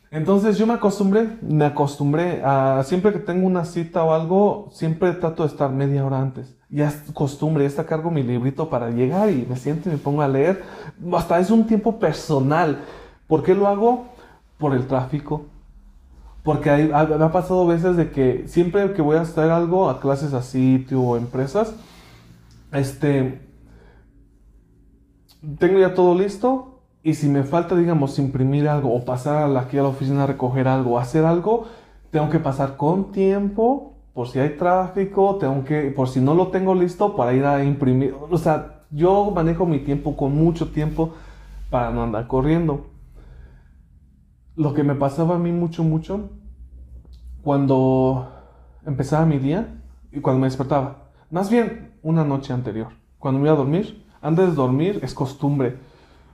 Entonces yo me acostumbré, me acostumbré a siempre que tengo una cita o algo, siempre trato de estar media hora antes. Ya es costumbre, ya está cargo mi librito para llegar y me siento y me pongo a leer. Hasta es un tiempo personal. ¿Por qué lo hago? Por el tráfico, porque me ha pasado veces de que siempre que voy a hacer algo, a clases a sitio o empresas, este, tengo ya todo listo y si me falta, digamos, imprimir algo o pasar aquí a la oficina a recoger algo o hacer algo, tengo que pasar con tiempo por si hay tráfico, tengo que, por si no lo tengo listo para ir a imprimir. O sea, yo manejo mi tiempo con mucho tiempo para no andar corriendo. Lo que me pasaba a mí mucho, mucho, cuando empezaba mi día y cuando me despertaba. Más bien una noche anterior. Cuando me iba a dormir, antes de dormir es costumbre.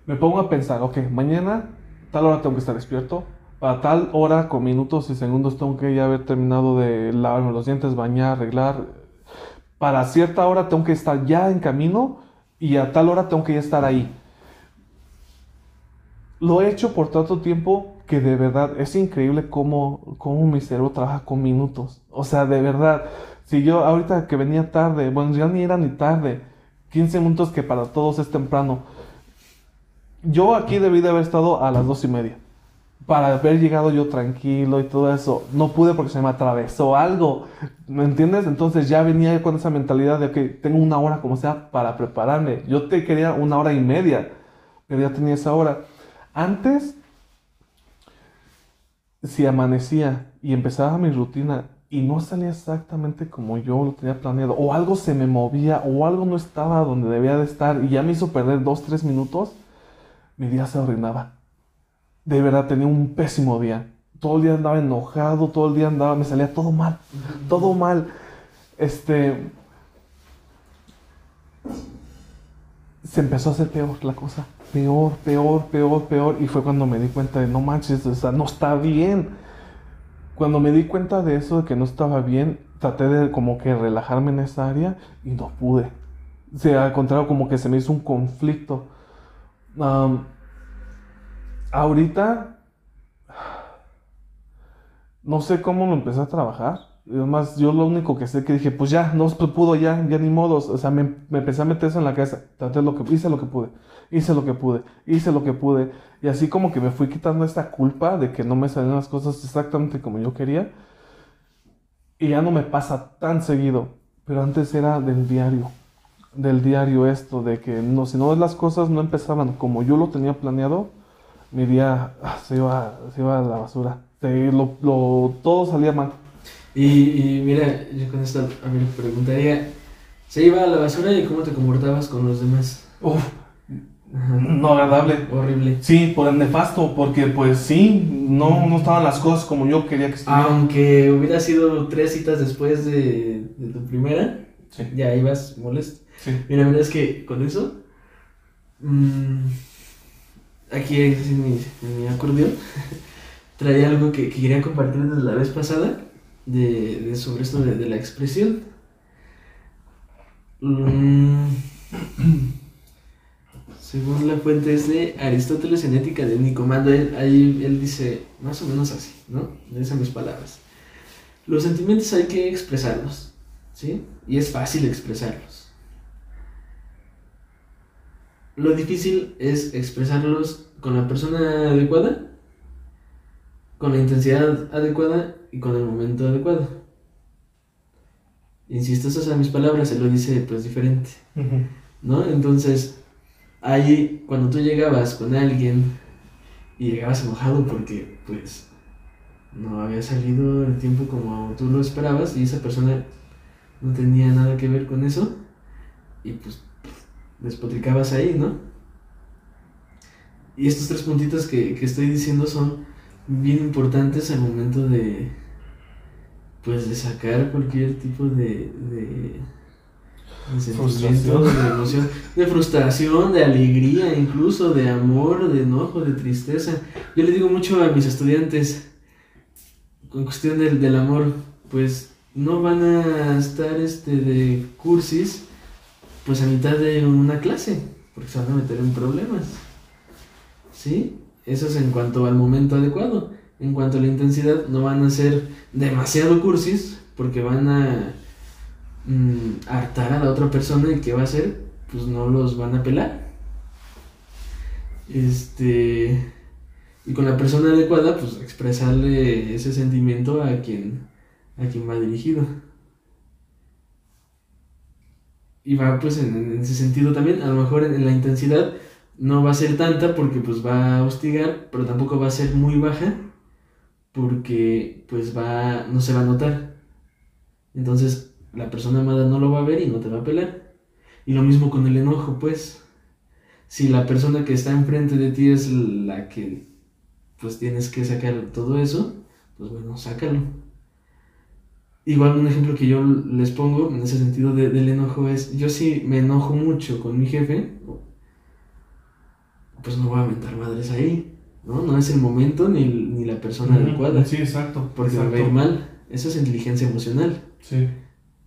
Me pongo a pensar, ok, mañana tal hora tengo que estar despierto. Para tal hora, con minutos y segundos, tengo que ya haber terminado de lavarme los dientes, bañar, arreglar. Para cierta hora tengo que estar ya en camino y a tal hora tengo que ya estar ahí. Lo he hecho por tanto tiempo que de verdad es increíble cómo, cómo mi cerebro trabaja con minutos. O sea, de verdad, si yo ahorita que venía tarde, bueno, ya ni era ni tarde, 15 minutos que para todos es temprano. Yo aquí debí de haber estado a las dos y media. Para haber llegado yo tranquilo y todo eso. No pude porque se me atravesó algo. ¿Me entiendes? Entonces ya venía con esa mentalidad de que tengo una hora como sea para prepararme. Yo te quería una hora y media, pero ya tenía esa hora. Antes, si amanecía y empezaba mi rutina y no salía exactamente como yo lo tenía planeado, o algo se me movía, o algo no estaba donde debía de estar y ya me hizo perder dos, tres minutos, mi día se arruinaba. De verdad, tenía un pésimo día. Todo el día andaba enojado, todo el día andaba, me salía todo mal, todo mal. Este, se empezó a hacer peor la cosa. Peor, peor, peor, peor. Y fue cuando me di cuenta de, no manches, o sea, no está bien. Cuando me di cuenta de eso, de que no estaba bien, traté de como que relajarme en esa área y no pude. O sea, al contrario, como que se me hizo un conflicto. ahorita, no sé cómo lo empecé a trabajar Además, yo lo único que sé que dije, pues ya, no se pudo, ya, ya ni modos. O sea, me, me, empecé a meter eso en la cabeza. Traté lo que, hice lo que pude, hice lo que pude, hice lo que pude. Y así como que me fui quitando esta culpa de que no me salían las cosas exactamente como yo quería. Y ya no me pasa tan seguido. Pero antes era del diario. Del diario esto, de que no, si no las cosas no empezaban como yo lo tenía planeado, mi día se, iba, se iba a la basura. lo, lo, todo salía mal. Y, mira, yo con esto a mí me preguntaría, ¿se iba a la basura y cómo te comportabas con los demás? Uf, no agradable. Horrible. Sí, por el nefasto, porque pues sí, no, no estaban las cosas como yo quería que estuvieran. Aunque hubiera sido tres citas después de, tu primera, ya ibas molesto. Sí. Mira, mira, es que con eso, mmm, aquí en mi, mi acordeón, (laughs) traía algo que, que quería compartir desde la vez pasada de, sobre esto de, la expresión. Mm. (clears throat) Según la fuente es de Aristóteles en Ética de Nicomando, él, ahí él dice más o menos así, ¿no? Esas mis palabras. Los sentimientos hay que expresarlos, ¿sí? Y es fácil expresarlos. Lo difícil es expresarlos con la persona adecuada, con la intensidad adecuada y con el momento adecuado. Insisto, esas son mis palabras, él lo dice pues diferente. ¿No? Entonces, ahí cuando tú llegabas con alguien y llegabas enojado porque pues no había salido el tiempo como tú lo esperabas y esa persona no tenía nada que ver con eso y pues despotricabas ahí, ¿no? Y estos tres puntitos que, que estoy diciendo son bien importantes al momento de, pues de sacar cualquier tipo de, de, de frustración. de emoción, de frustración, de alegría, incluso de amor, de enojo, de tristeza. Yo le digo mucho a mis estudiantes, con cuestión del, del amor, pues no van a estar este de cursis pues a mitad de una clase, porque se van a meter en problemas. ¿Sí? Eso es en cuanto al momento adecuado en cuanto a la intensidad, no van a ser demasiado cursis, porque van a mm, hartar a la otra persona y ¿qué va a hacer? Pues no los van a pelar. Este. Y con la persona adecuada, pues expresarle ese sentimiento a quien, a quien va dirigido. Y va pues en, ese sentido también, a lo mejor en, en, la intensidad no va a ser tanta porque pues va a hostigar, pero tampoco va a ser muy baja porque pues va, no se va a notar. Entonces la persona amada no lo va a ver y no te va a pelar. Y lo mismo con el enojo, pues. Si la persona que está enfrente de ti es la que pues tienes que sacar todo eso, pues bueno, sácalo. Igual un ejemplo que yo les pongo en ese sentido del enojo es, yo si me enojo mucho con mi jefe, pues no voy a aventar madres ahí. ¿No? No es el momento ni, ni la persona adecuada. Sí, exacto. Porque va a ir mal. Eso es inteligencia emocional. Sí.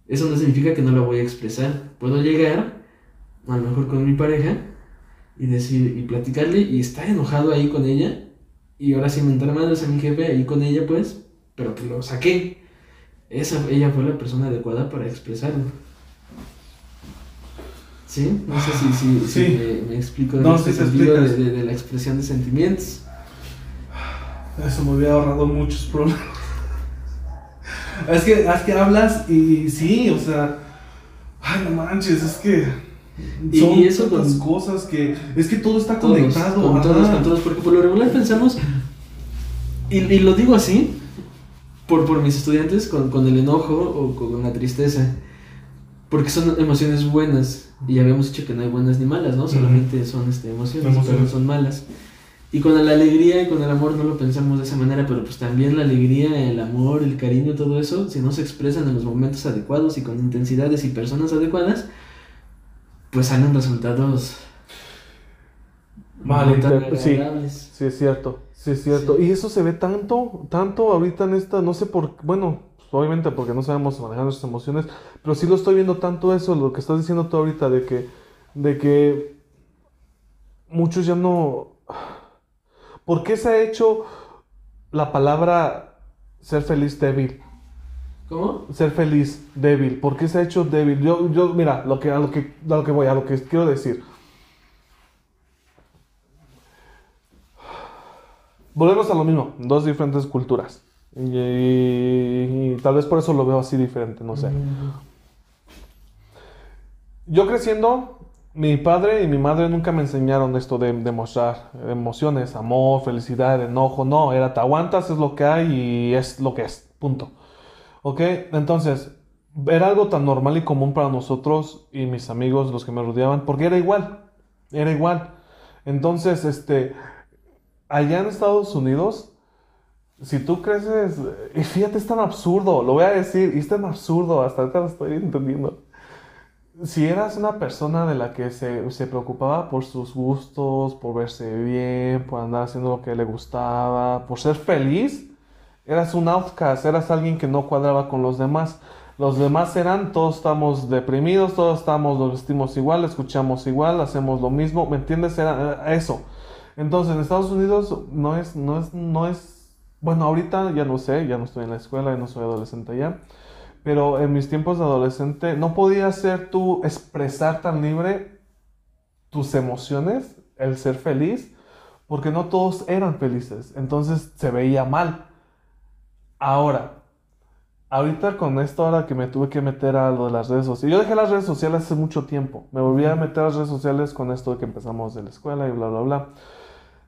Eso no significa que no la voy a expresar. Puedo llegar, a lo mejor con mi pareja, y decir, y platicarle, y estar enojado ahí con ella, y ahora sí mentar madres a mi jefe ahí con ella, pues, pero que lo saqué. Esa, ella fue la persona adecuada para expresarlo. ¿Sí? No sé si, si, me, explico no, este sentido de, de, de la expresión de sentimientos. Eso me hubiera ahorrado muchos problemas. es, que, es que hablas y sí, o sea. Ay, no manches, es que. Son y eso con cosas que. Es que todo está conectado. Con todos, con todos, porque por lo regular pensamos. Y, y lo digo así, por, por mis estudiantes, con, con el enojo o con la tristeza. Porque son emociones buenas. Y habíamos dicho que no hay buenas ni malas, ¿no? Solamente son este, emociones, pero no son malas. Y con la alegría y con el amor no lo pensamos de esa manera, pero pues también la alegría, el amor, el cariño, todo eso, si no se expresan en los momentos adecuados y con intensidades y personas adecuadas, pues salen resultados inter- sí. Sí, es cierto, sí, es cierto. Sí. Y eso se ve tanto, tanto ahorita en esta, no sé por, bueno, pues, obviamente porque no sabemos manejar nuestras emociones, pero sí lo estoy viendo tanto eso, lo que estás diciendo tú ahorita, de que, de que muchos ya no... ¿Por qué se ha hecho la palabra ser feliz débil? ¿Cómo? Ser feliz débil. ¿Por qué se ha hecho débil? Yo, yo, mira, lo que, a lo que, a lo que voy, a lo que quiero decir. Volvemos a lo mismo, dos diferentes culturas. Y, y- y tal vez por eso lo veo así diferente, no sé. Yo creciendo, mi padre y mi madre nunca me enseñaron esto de, de mostrar emociones, amor, felicidad, enojo. No, era te aguantas, es lo que hay y es lo que es. Punto. ¿Ok? Entonces, era algo tan normal y común para nosotros y mis amigos, los que me rodeaban, porque era igual. Era igual. Entonces, este, allá en Estados Unidos, si tú creces, y fíjate, es tan absurdo, lo voy a decir, y es tan absurdo, hasta ahorita lo estoy entendiendo. Si eras una persona de la que se, se preocupaba por sus gustos, por verse bien, por andar haciendo lo que le gustaba, por ser feliz, eras un outcast, eras alguien que no cuadraba con los demás. Los demás eran, todos estamos deprimidos, todos estamos, nos vestimos igual, escuchamos igual, hacemos lo mismo, ¿me entiendes? Era eso. Entonces, en Estados Unidos no es, no es, no es, bueno, ahorita ya no sé, ya no estoy en la escuela, ya no soy adolescente ya, pero en mis tiempos de adolescente no podía ser tú expresar tan libre tus emociones, el ser feliz, porque no todos eran felices, entonces se veía mal. Ahora, ahorita con esto, ahora que me tuve que meter a lo de las redes sociales, yo dejé las redes sociales hace mucho tiempo, me volví a meter a las redes sociales con esto de que empezamos de la escuela y bla, bla, bla.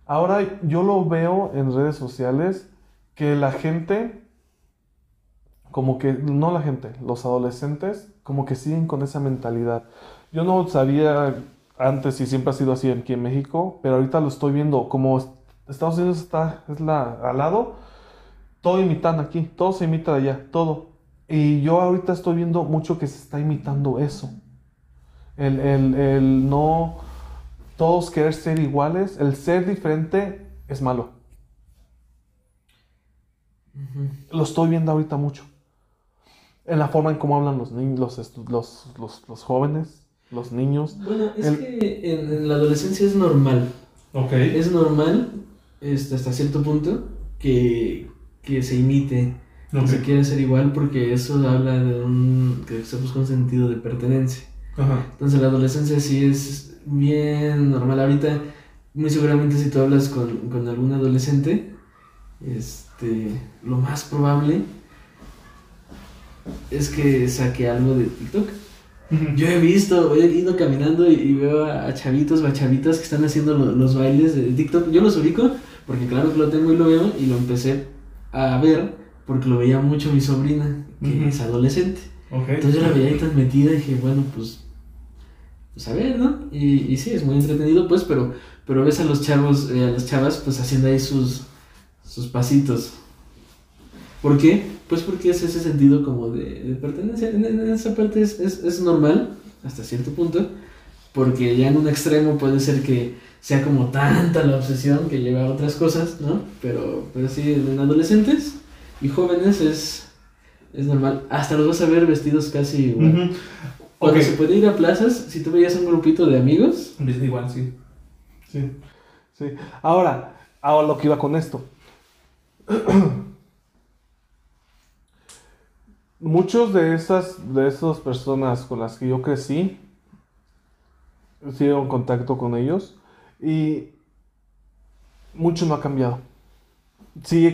Ahora yo lo veo en redes sociales que la gente, como que, no la gente, los adolescentes, como que siguen con esa mentalidad. Yo no sabía antes y siempre ha sido así aquí en México, pero ahorita lo estoy viendo, como Estados Unidos está, es la, al lado, todo imitan aquí, todo se imita de allá, todo. Y yo ahorita estoy viendo mucho que se está imitando eso. El, el, el no todos querer ser iguales, el ser diferente es malo. Lo estoy viendo ahorita mucho. En la forma en cómo hablan los niños, los, estu- los, los, los jóvenes, los niños. Bueno, es El- que en, en la adolescencia es normal. Ok. Es normal, este, hasta cierto punto, que, que se imite, que se quiera ser igual, porque eso habla de un. que se busca un sentido de pertenencia. Ajá. Entonces la adolescencia sí es bien normal. Ahorita, muy seguramente si tú hablas con, con algún adolescente, este, lo más probable es que saque algo de TikTok. Yo he visto, he ido caminando y, y veo a, chavitos o a chavitas que están haciendo lo- los bailes de TikTok. Yo los ubico porque claro que lo tengo y lo veo y lo empecé a ver porque lo veía mucho mi sobrina, que Ujú. es adolescente. Ok. Entonces yo la veía ahí tan metida y dije, bueno, pues, pues a ver, ¿no? Y, y sí, es muy entretenido, pues, pero, pero ves a los chavos, eh, a las chavas, pues haciendo ahí sus, sus pasitos. ¿Por qué? Pues porque es ese sentido como de, de pertenencia. En, en esa parte es, es, es normal, hasta cierto punto, porque ya en un extremo puede ser que sea como tanta la obsesión que lleva a otras cosas, ¿no? Pero, pero sí, en adolescentes y jóvenes es, es normal. Hasta los vas a ver vestidos casi igual. Ujú. Cuando Ok. se puede ir a plazas, si tú veías un grupito de amigos, Igual, sí. Sí. Sí. Ahora, ahora lo que iba con esto. (clears throat) (clears throat) Muchos de esas, de esas personas con las que yo crecí, sigo en contacto con ellos y mucho no ha cambiado.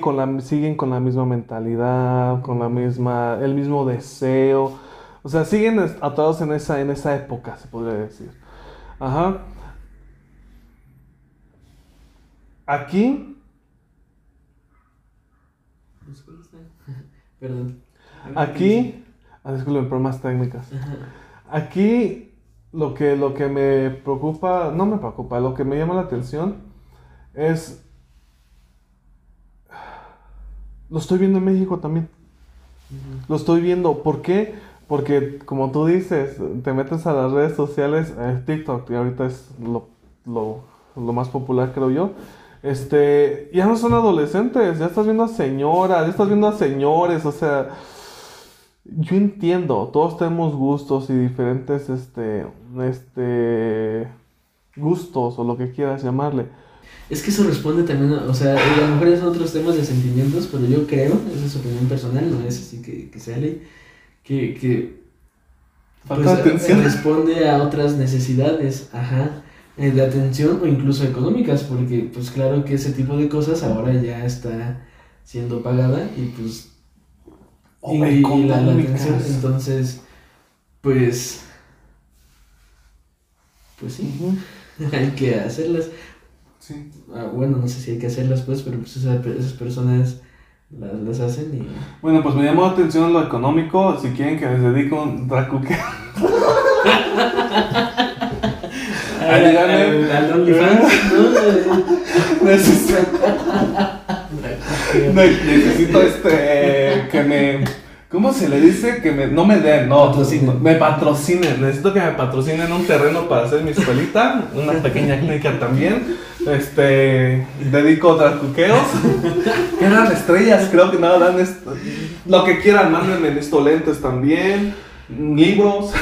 Con la, siguen con la misma mentalidad, con la misma, el mismo deseo. O sea, siguen atorados en esa, en esa época, se podría decir. Ajá. Aquí, (laughs) perdón. Aquí, ah, disculpen, problemas técnicas. Aquí lo que, lo que me preocupa, no me preocupa, lo que me llama la atención es, lo estoy viendo en México también. Lo estoy viendo. ¿Por qué? Porque, como tú dices, te metes a las redes sociales, eh, TikTok, y ahorita es lo, lo, lo más popular creo yo. Este, ya no son adolescentes, ya estás viendo a señoras, ya estás viendo a señores, o sea, yo entiendo, todos tenemos gustos y diferentes, este, este, gustos o lo que quieras llamarle. Es que eso responde también, a- o sea, a lo mejor son otros temas de sentimientos, pero yo creo, esa es opinión personal, no es así que, que sea ley, que, que pues, atención. responde a otras necesidades, ajá, eh, de atención o incluso económicas, porque pues claro que ese tipo de cosas ahora ya está siendo pagada y pues O y, y la, la económicas. atención, entonces pues pues sí, (laughs) hay que hacerlas. Sí. Ah, bueno, no sé si hay que hacerlas pues, pero pues esa- esas personas las, las hacen y... Bueno, pues me llamó la atención lo económico. Si quieren que les dedique un Dracuque. Ay, (laughs) dígame. al, al OnlyFans, ¿no? (laughs) necesito, ne- necesito este. Que me. ¿Cómo se le dice? Que me, no me den, no. Patrocinen. Me patrocinen. Necesito que me patrocinen un terreno para hacer mi escuelita. Una pequeña clínica también. Este. Dedico dracuqueos. (laughs) Que eran estrellas, creo que nada dan est- Lo que quieran, mándenme necesito lentes también. Libros.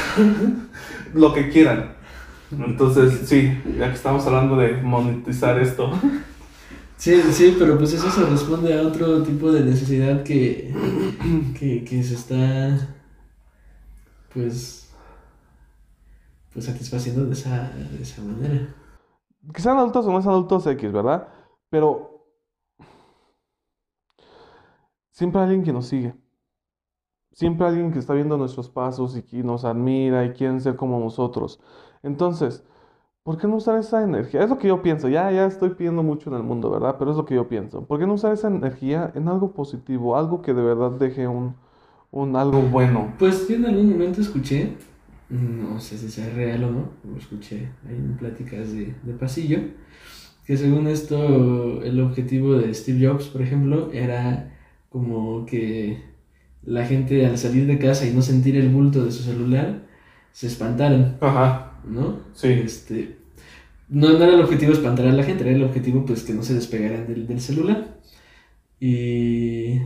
(laughs) lo que quieran. Entonces, sí, ya que estamos hablando de monetizar esto. (laughs) Sí, sí, pero pues eso se responde a otro tipo de necesidad que, que, que se está, pues, pues satisfaciendo de esa, de esa manera. Que sean adultos o no sean adultos X, ¿verdad? Pero siempre hay alguien que nos sigue. Siempre alguien que está viendo nuestros pasos y que nos admira y quieren ser como nosotros. Entonces, ¿por qué no usar esa energía? Es lo que yo pienso. Ya, ya estoy pidiendo mucho en el mundo, ¿verdad? Pero es lo que yo pienso. ¿Por qué no usar esa energía en algo positivo? Algo que de verdad deje un, un algo bueno. Pues yo en algún momento escuché, no sé si sea real o no, lo escuché ahí en pláticas de, de pasillo, que según esto el objetivo de Steve Jobs, por ejemplo, era como que la gente al salir de casa y no sentir el bulto de su celular, se espantaran, Ajá, ¿no? sí. Este, no, no era el objetivo espantar a la gente, era el objetivo pues que no se despegaran del, del celular. Y,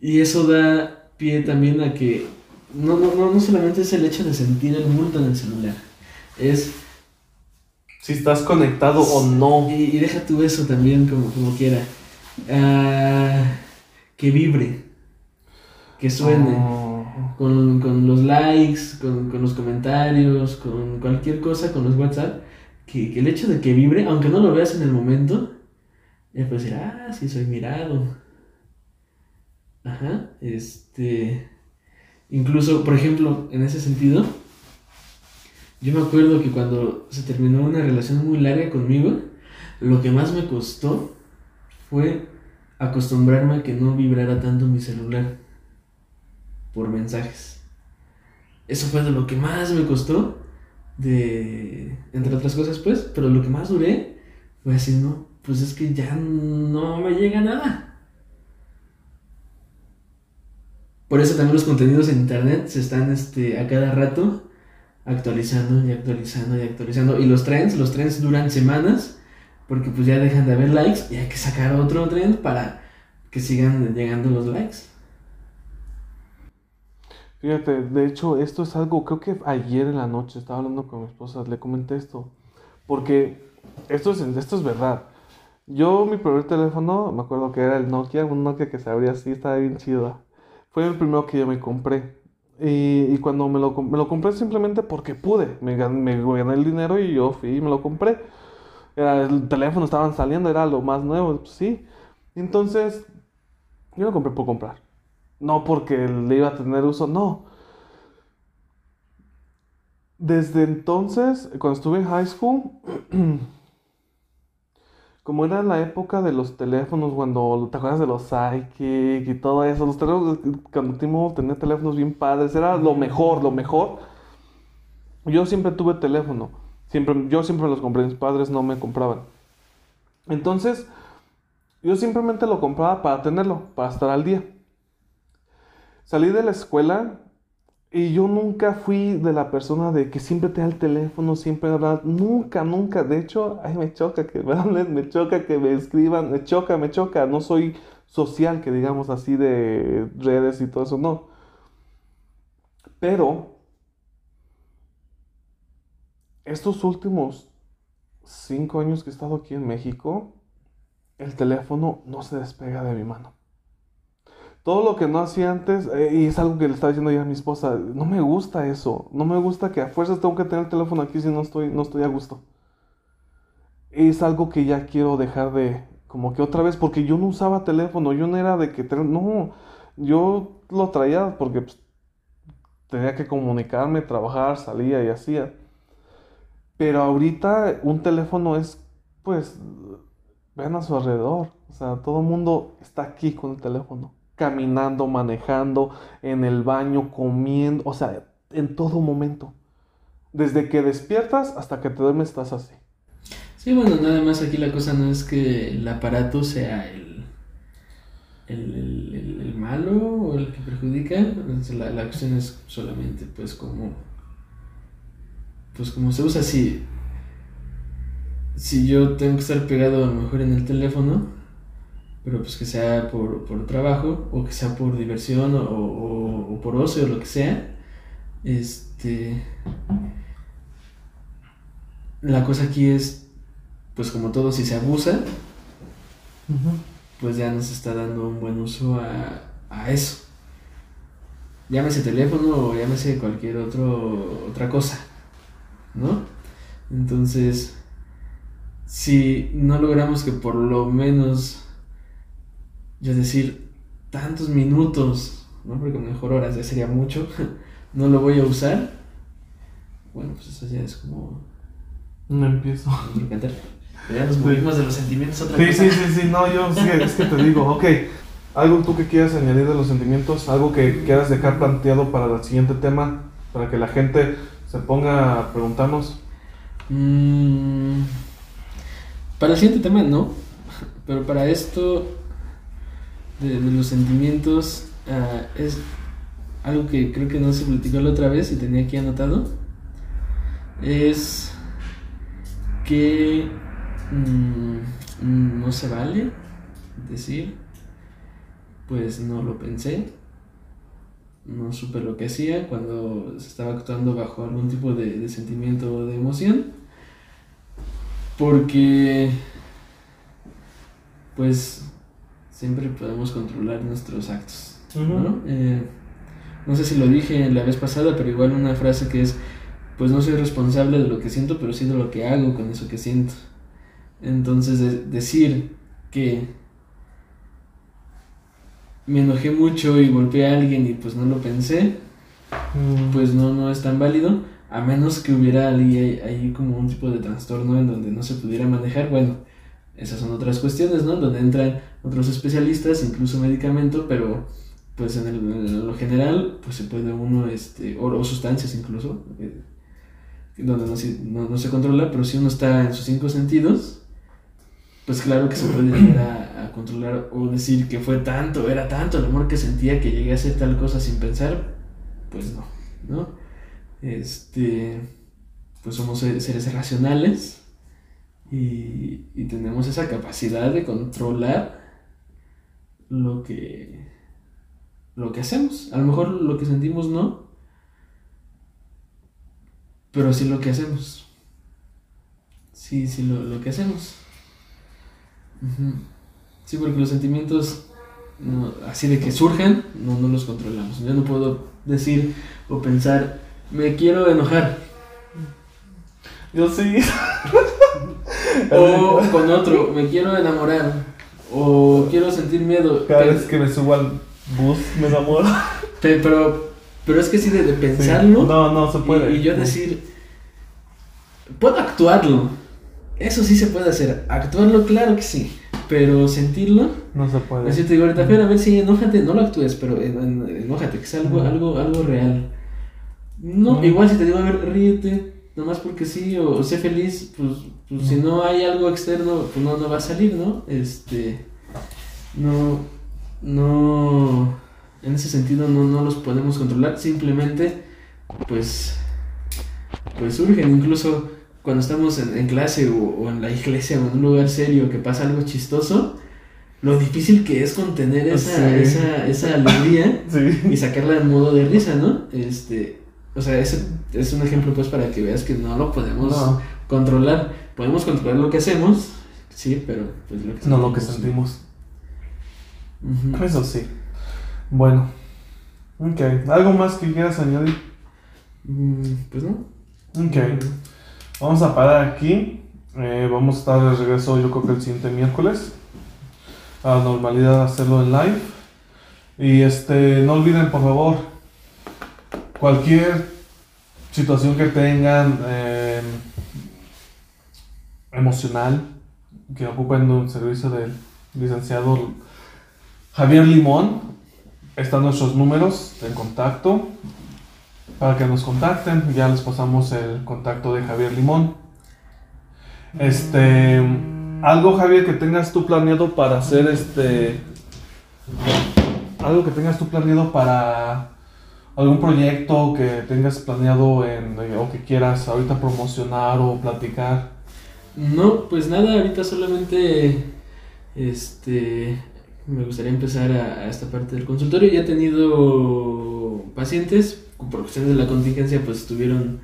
y eso da pie también a que no, no, no, no solamente es el hecho de sentir el bulto en el celular, es Si estás conectado o no. y, y deja tú eso también como, como quiera. Ah, que vibre, que suene. Oh. Con, con los likes, con, con los comentarios, con cualquier cosa, con los WhatsApp, que, que el hecho de que vibre, aunque no lo veas en el momento, ya puedes decir, ah, sí, soy mirado. Ajá, este. Incluso, por ejemplo, en ese sentido, yo me acuerdo que cuando se terminó una relación muy larga conmigo, lo que más me costó fue acostumbrarme a que no vibrara tanto mi celular por mensajes. Eso fue de lo que más me costó, de, entre otras cosas pues, pero lo que más duré fue así, no, pues es que ya no me llega nada. Por eso también los contenidos en internet se están este, a cada rato actualizando y actualizando y actualizando. Y los trends, los trends duran semanas, porque pues ya dejan de haber likes y hay que sacar otro trend para que sigan llegando los likes. Fíjate, de hecho, esto es algo, creo que ayer en la noche estaba hablando con mi esposa, le comenté esto, porque esto es, esto es verdad. Yo, mi primer teléfono, me acuerdo que era el Nokia, un Nokia que se abría así, estaba bien chido. Fue el primero que yo me compré. Y, cuando me lo, me lo compré simplemente porque pude, me, gan- me gané el dinero y yo fui y me lo compré. Era, el teléfono estaban saliendo, era lo más nuevo, pues sí. Entonces, yo lo compré por comprar. No porque le iba a tener uso, no. Desde entonces, cuando estuve en high school, (clears throat) como era la época de los teléfonos, cuando te acuerdas de los Psychic y todo eso, los teléfonos, cuando T-Mobile tenía teléfonos bien padres, era lo mejor, lo mejor. Yo siempre tuve teléfono, siempre, yo siempre los compré, mis padres no me compraban. Entonces, yo simplemente lo compraba para tenerlo, para estar al día. Salí de la escuela Y yo nunca fui de la persona de que siempre te da el teléfono, siempre habla. Nunca, nunca. De hecho, ay, me choca que me (laughs) hablen, me choca que me escriban, me choca, me choca. No soy social, que digamos así, de redes y todo eso, no. Pero, estos últimos cinco años que he estado aquí en México, el teléfono no se despega de mi mano todo lo que no hacía antes, eh, y es algo que le estaba diciendo ya a mi esposa, no me gusta eso, no me gusta que a fuerzas tengo que tener el teléfono aquí si no estoy, no estoy a gusto. Es algo que ya quiero dejar de, como que otra vez, porque yo no usaba teléfono, yo no era de que, no, yo lo traía porque pues, tenía que comunicarme, trabajar, salía y hacía. Pero ahorita un teléfono es, pues, vean a su alrededor, o sea, todo el mundo está aquí con el teléfono caminando, manejando, en el baño, comiendo, o sea, en todo momento. Desde que despiertas hasta que te duermes estás así. Sí, bueno, nada más aquí la cosa no es que el aparato sea el, el, malo o el que perjudica, la, la cuestión es solamente pues como, pues como se usa así. Si yo tengo que estar pegado a lo mejor en el teléfono, pero pues que sea por, por trabajo o que sea por diversión o, o, por ocio o lo que sea. Este. La cosa aquí es, pues como todo, si se abusa, pues ya nos está dando un buen uso a, a eso. Llámese teléfono o llámese cualquier otro, otra cosa, ¿no? Entonces, si no logramos que por lo menos yo decir, tantos minutos, ¿no? Porque mejor horas ya sería mucho, (laughs) no lo voy a usar. Bueno, pues eso ya es como... No empiezo. Ya nos movimos de los sentimientos otra sí, Sí, sí, sí, no, yo sí, es que te digo, ok, algo tú que quieras añadir de los sentimientos, algo que quieras dejar planteado para el siguiente tema, para que la gente se ponga a preguntarnos. Mm, para el siguiente tema no, pero para esto de, los sentimientos ah, es algo que creo que no se platicó la otra vez y tenía aquí anotado. Es que mm, no se vale decir, pues no lo pensé, no supe lo que hacía cuando se estaba actuando bajo algún tipo de, de sentimiento o de emoción, porque pues siempre podemos controlar nuestros actos. ¿no? Eh, no sé si lo dije la vez pasada, pero igual una frase que es, pues no soy responsable de lo que siento, pero sí de lo que hago con eso que siento. Entonces decir que me enojé mucho y golpeé a alguien y pues no lo pensé, pues no, no es tan válido, a menos que hubiera ahí, ahí como un tipo de trastorno en donde no se pudiera manejar, bueno, esas son otras cuestiones, ¿no? Donde entran otros especialistas, incluso medicamento, pero pues en, lo general, pues se puede uno, este, o, sustancias incluso, eh, donde no se, no, se controla, pero si uno está en sus cinco sentidos, pues claro que se puede llegar a, a, controlar o decir que fue tanto, era tanto el amor que sentía que llegué a hacer tal cosa sin pensar, pues no, ¿no? Este, pues somos seres racionales y, tenemos esa capacidad de controlar lo que, lo que hacemos. A lo mejor lo que sentimos no, pero sí lo que hacemos. Sí, sí, lo, que hacemos. Sí, porque los sentimientos, así de que surjan, no, no los controlamos. Yo no puedo decir o pensar, me quiero enojar. Yo sí. (laughs) o con otro, me quiero enamorar. O quiero sentir miedo. Cada vez que me subo al bus me enamoro. Pero, pero es que sí, de, pensarlo. No, no se puede. Y, yo decir, puedo actuarlo. Eso sí se puede hacer. Actuarlo, claro que sí. Pero sentirlo. No se puede. Así te digo ahorita, a ver si enójate, no lo actúes, pero enójate, que sea algo, algo, algo real. No, igual si te digo, a ver, ríete, nomás porque sí, o, sé feliz, pues, pues si no hay algo externo, pues no, no va a salir, ¿no? Este, no, no, en ese sentido no, no los podemos controlar, simplemente pues, pues surgen, incluso cuando estamos en, clase o, en la iglesia o en un lugar serio que pasa algo chistoso, lo difícil que es contener esa, esa, esa alegría (laughs) y sacarla en modo de risa, ¿no? Este, o sea, ese es un ejemplo pues para que veas que no lo podemos controlar. Podemos controlar lo que hacemos, sí, pero pues lo que No lo que sentimos. Eso sí. Bueno. Ok. ¿Algo más que quieras añadir? Mm, pues no. Ok. Vamos a parar aquí. Eh, vamos a estar de regreso yo creo que el siguiente miércoles. A la normalidad hacerlo en live. Y este, no olviden por favor, cualquier situación que tengan em, emocional, que ocupen un servicio del licenciado Javier Limón, están nuestros números en contacto para que nos contacten. Ya les pasamos el contacto de Javier Limón. Este, algo Javier que tengas tú planeado para hacer este, algo que tengas tú planeado para algún proyecto que tengas planeado en, o que quieras ahorita promocionar o platicar. No, pues nada, ahorita solamente este me gustaría empezar a, esta parte del consultorio. Ya he tenido pacientes, por cuestiones de la contingencia, pues estuvieron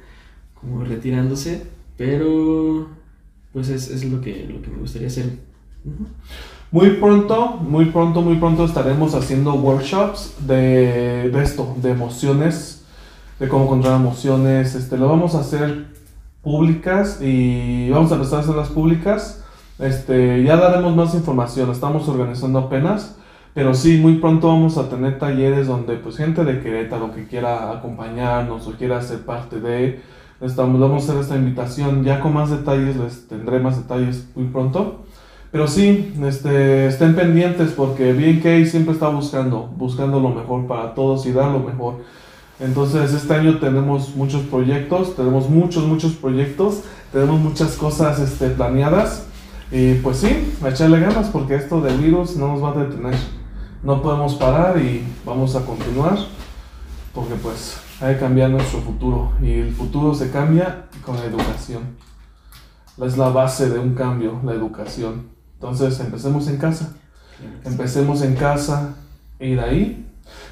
como retirándose, pero pues es, es lo, que, lo que me gustaría hacer. Muy pronto, muy pronto, muy pronto estaremos haciendo workshops de, de esto, de emociones, de cómo controlar emociones. Este, lo vamos a hacer públicas y vamos a empezar a hacerlas públicas este, ya daremos más información, estamos organizando apenas, pero sí, muy pronto vamos a tener talleres donde pues gente de Querétaro que quiera acompañarnos o quiera ser parte de, estamos, vamos a hacer esta invitación, ya con más detalles, les tendré más detalles muy pronto. Pero sí, este, estén pendientes porque BNK siempre está buscando, buscando lo mejor para todos y dar lo mejor. Entonces este año tenemos muchos proyectos, tenemos muchos, muchos proyectos, tenemos muchas cosas este, planeadas. Y pues sí, a echarle ganas porque esto del virus no nos va a detener. No podemos parar y vamos a continuar porque pues hay que cambiar nuestro futuro y el futuro se cambia con la educación. Es la base de un cambio, la educación. Entonces empecemos en casa. Empecemos en casa y de ahí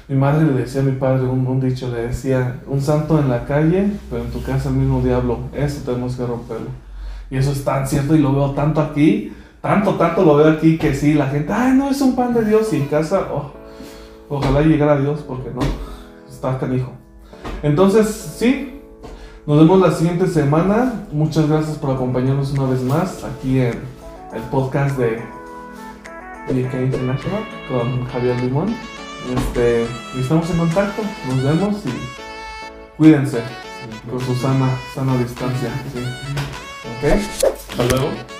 mi madre le decía a mi padre un, un, dicho, le decía, un santo en la calle, pero en tu casa el mismo diablo. Eso tenemos que romperlo. Y eso es tan cierto y lo veo tanto aquí, tanto, tanto lo veo aquí que sí, la gente, ay, no, es un pan de Dios y en casa, oh, ojalá llegara a Dios porque no, está canijo. Entonces, sí, nos vemos la siguiente semana. Muchas gracias por acompañarnos una vez más aquí en el podcast de BK International con Javier Limón. Este, estamos en contacto, nos vemos y cuídense con su sana, sana distancia. ¿Ok? Hasta luego.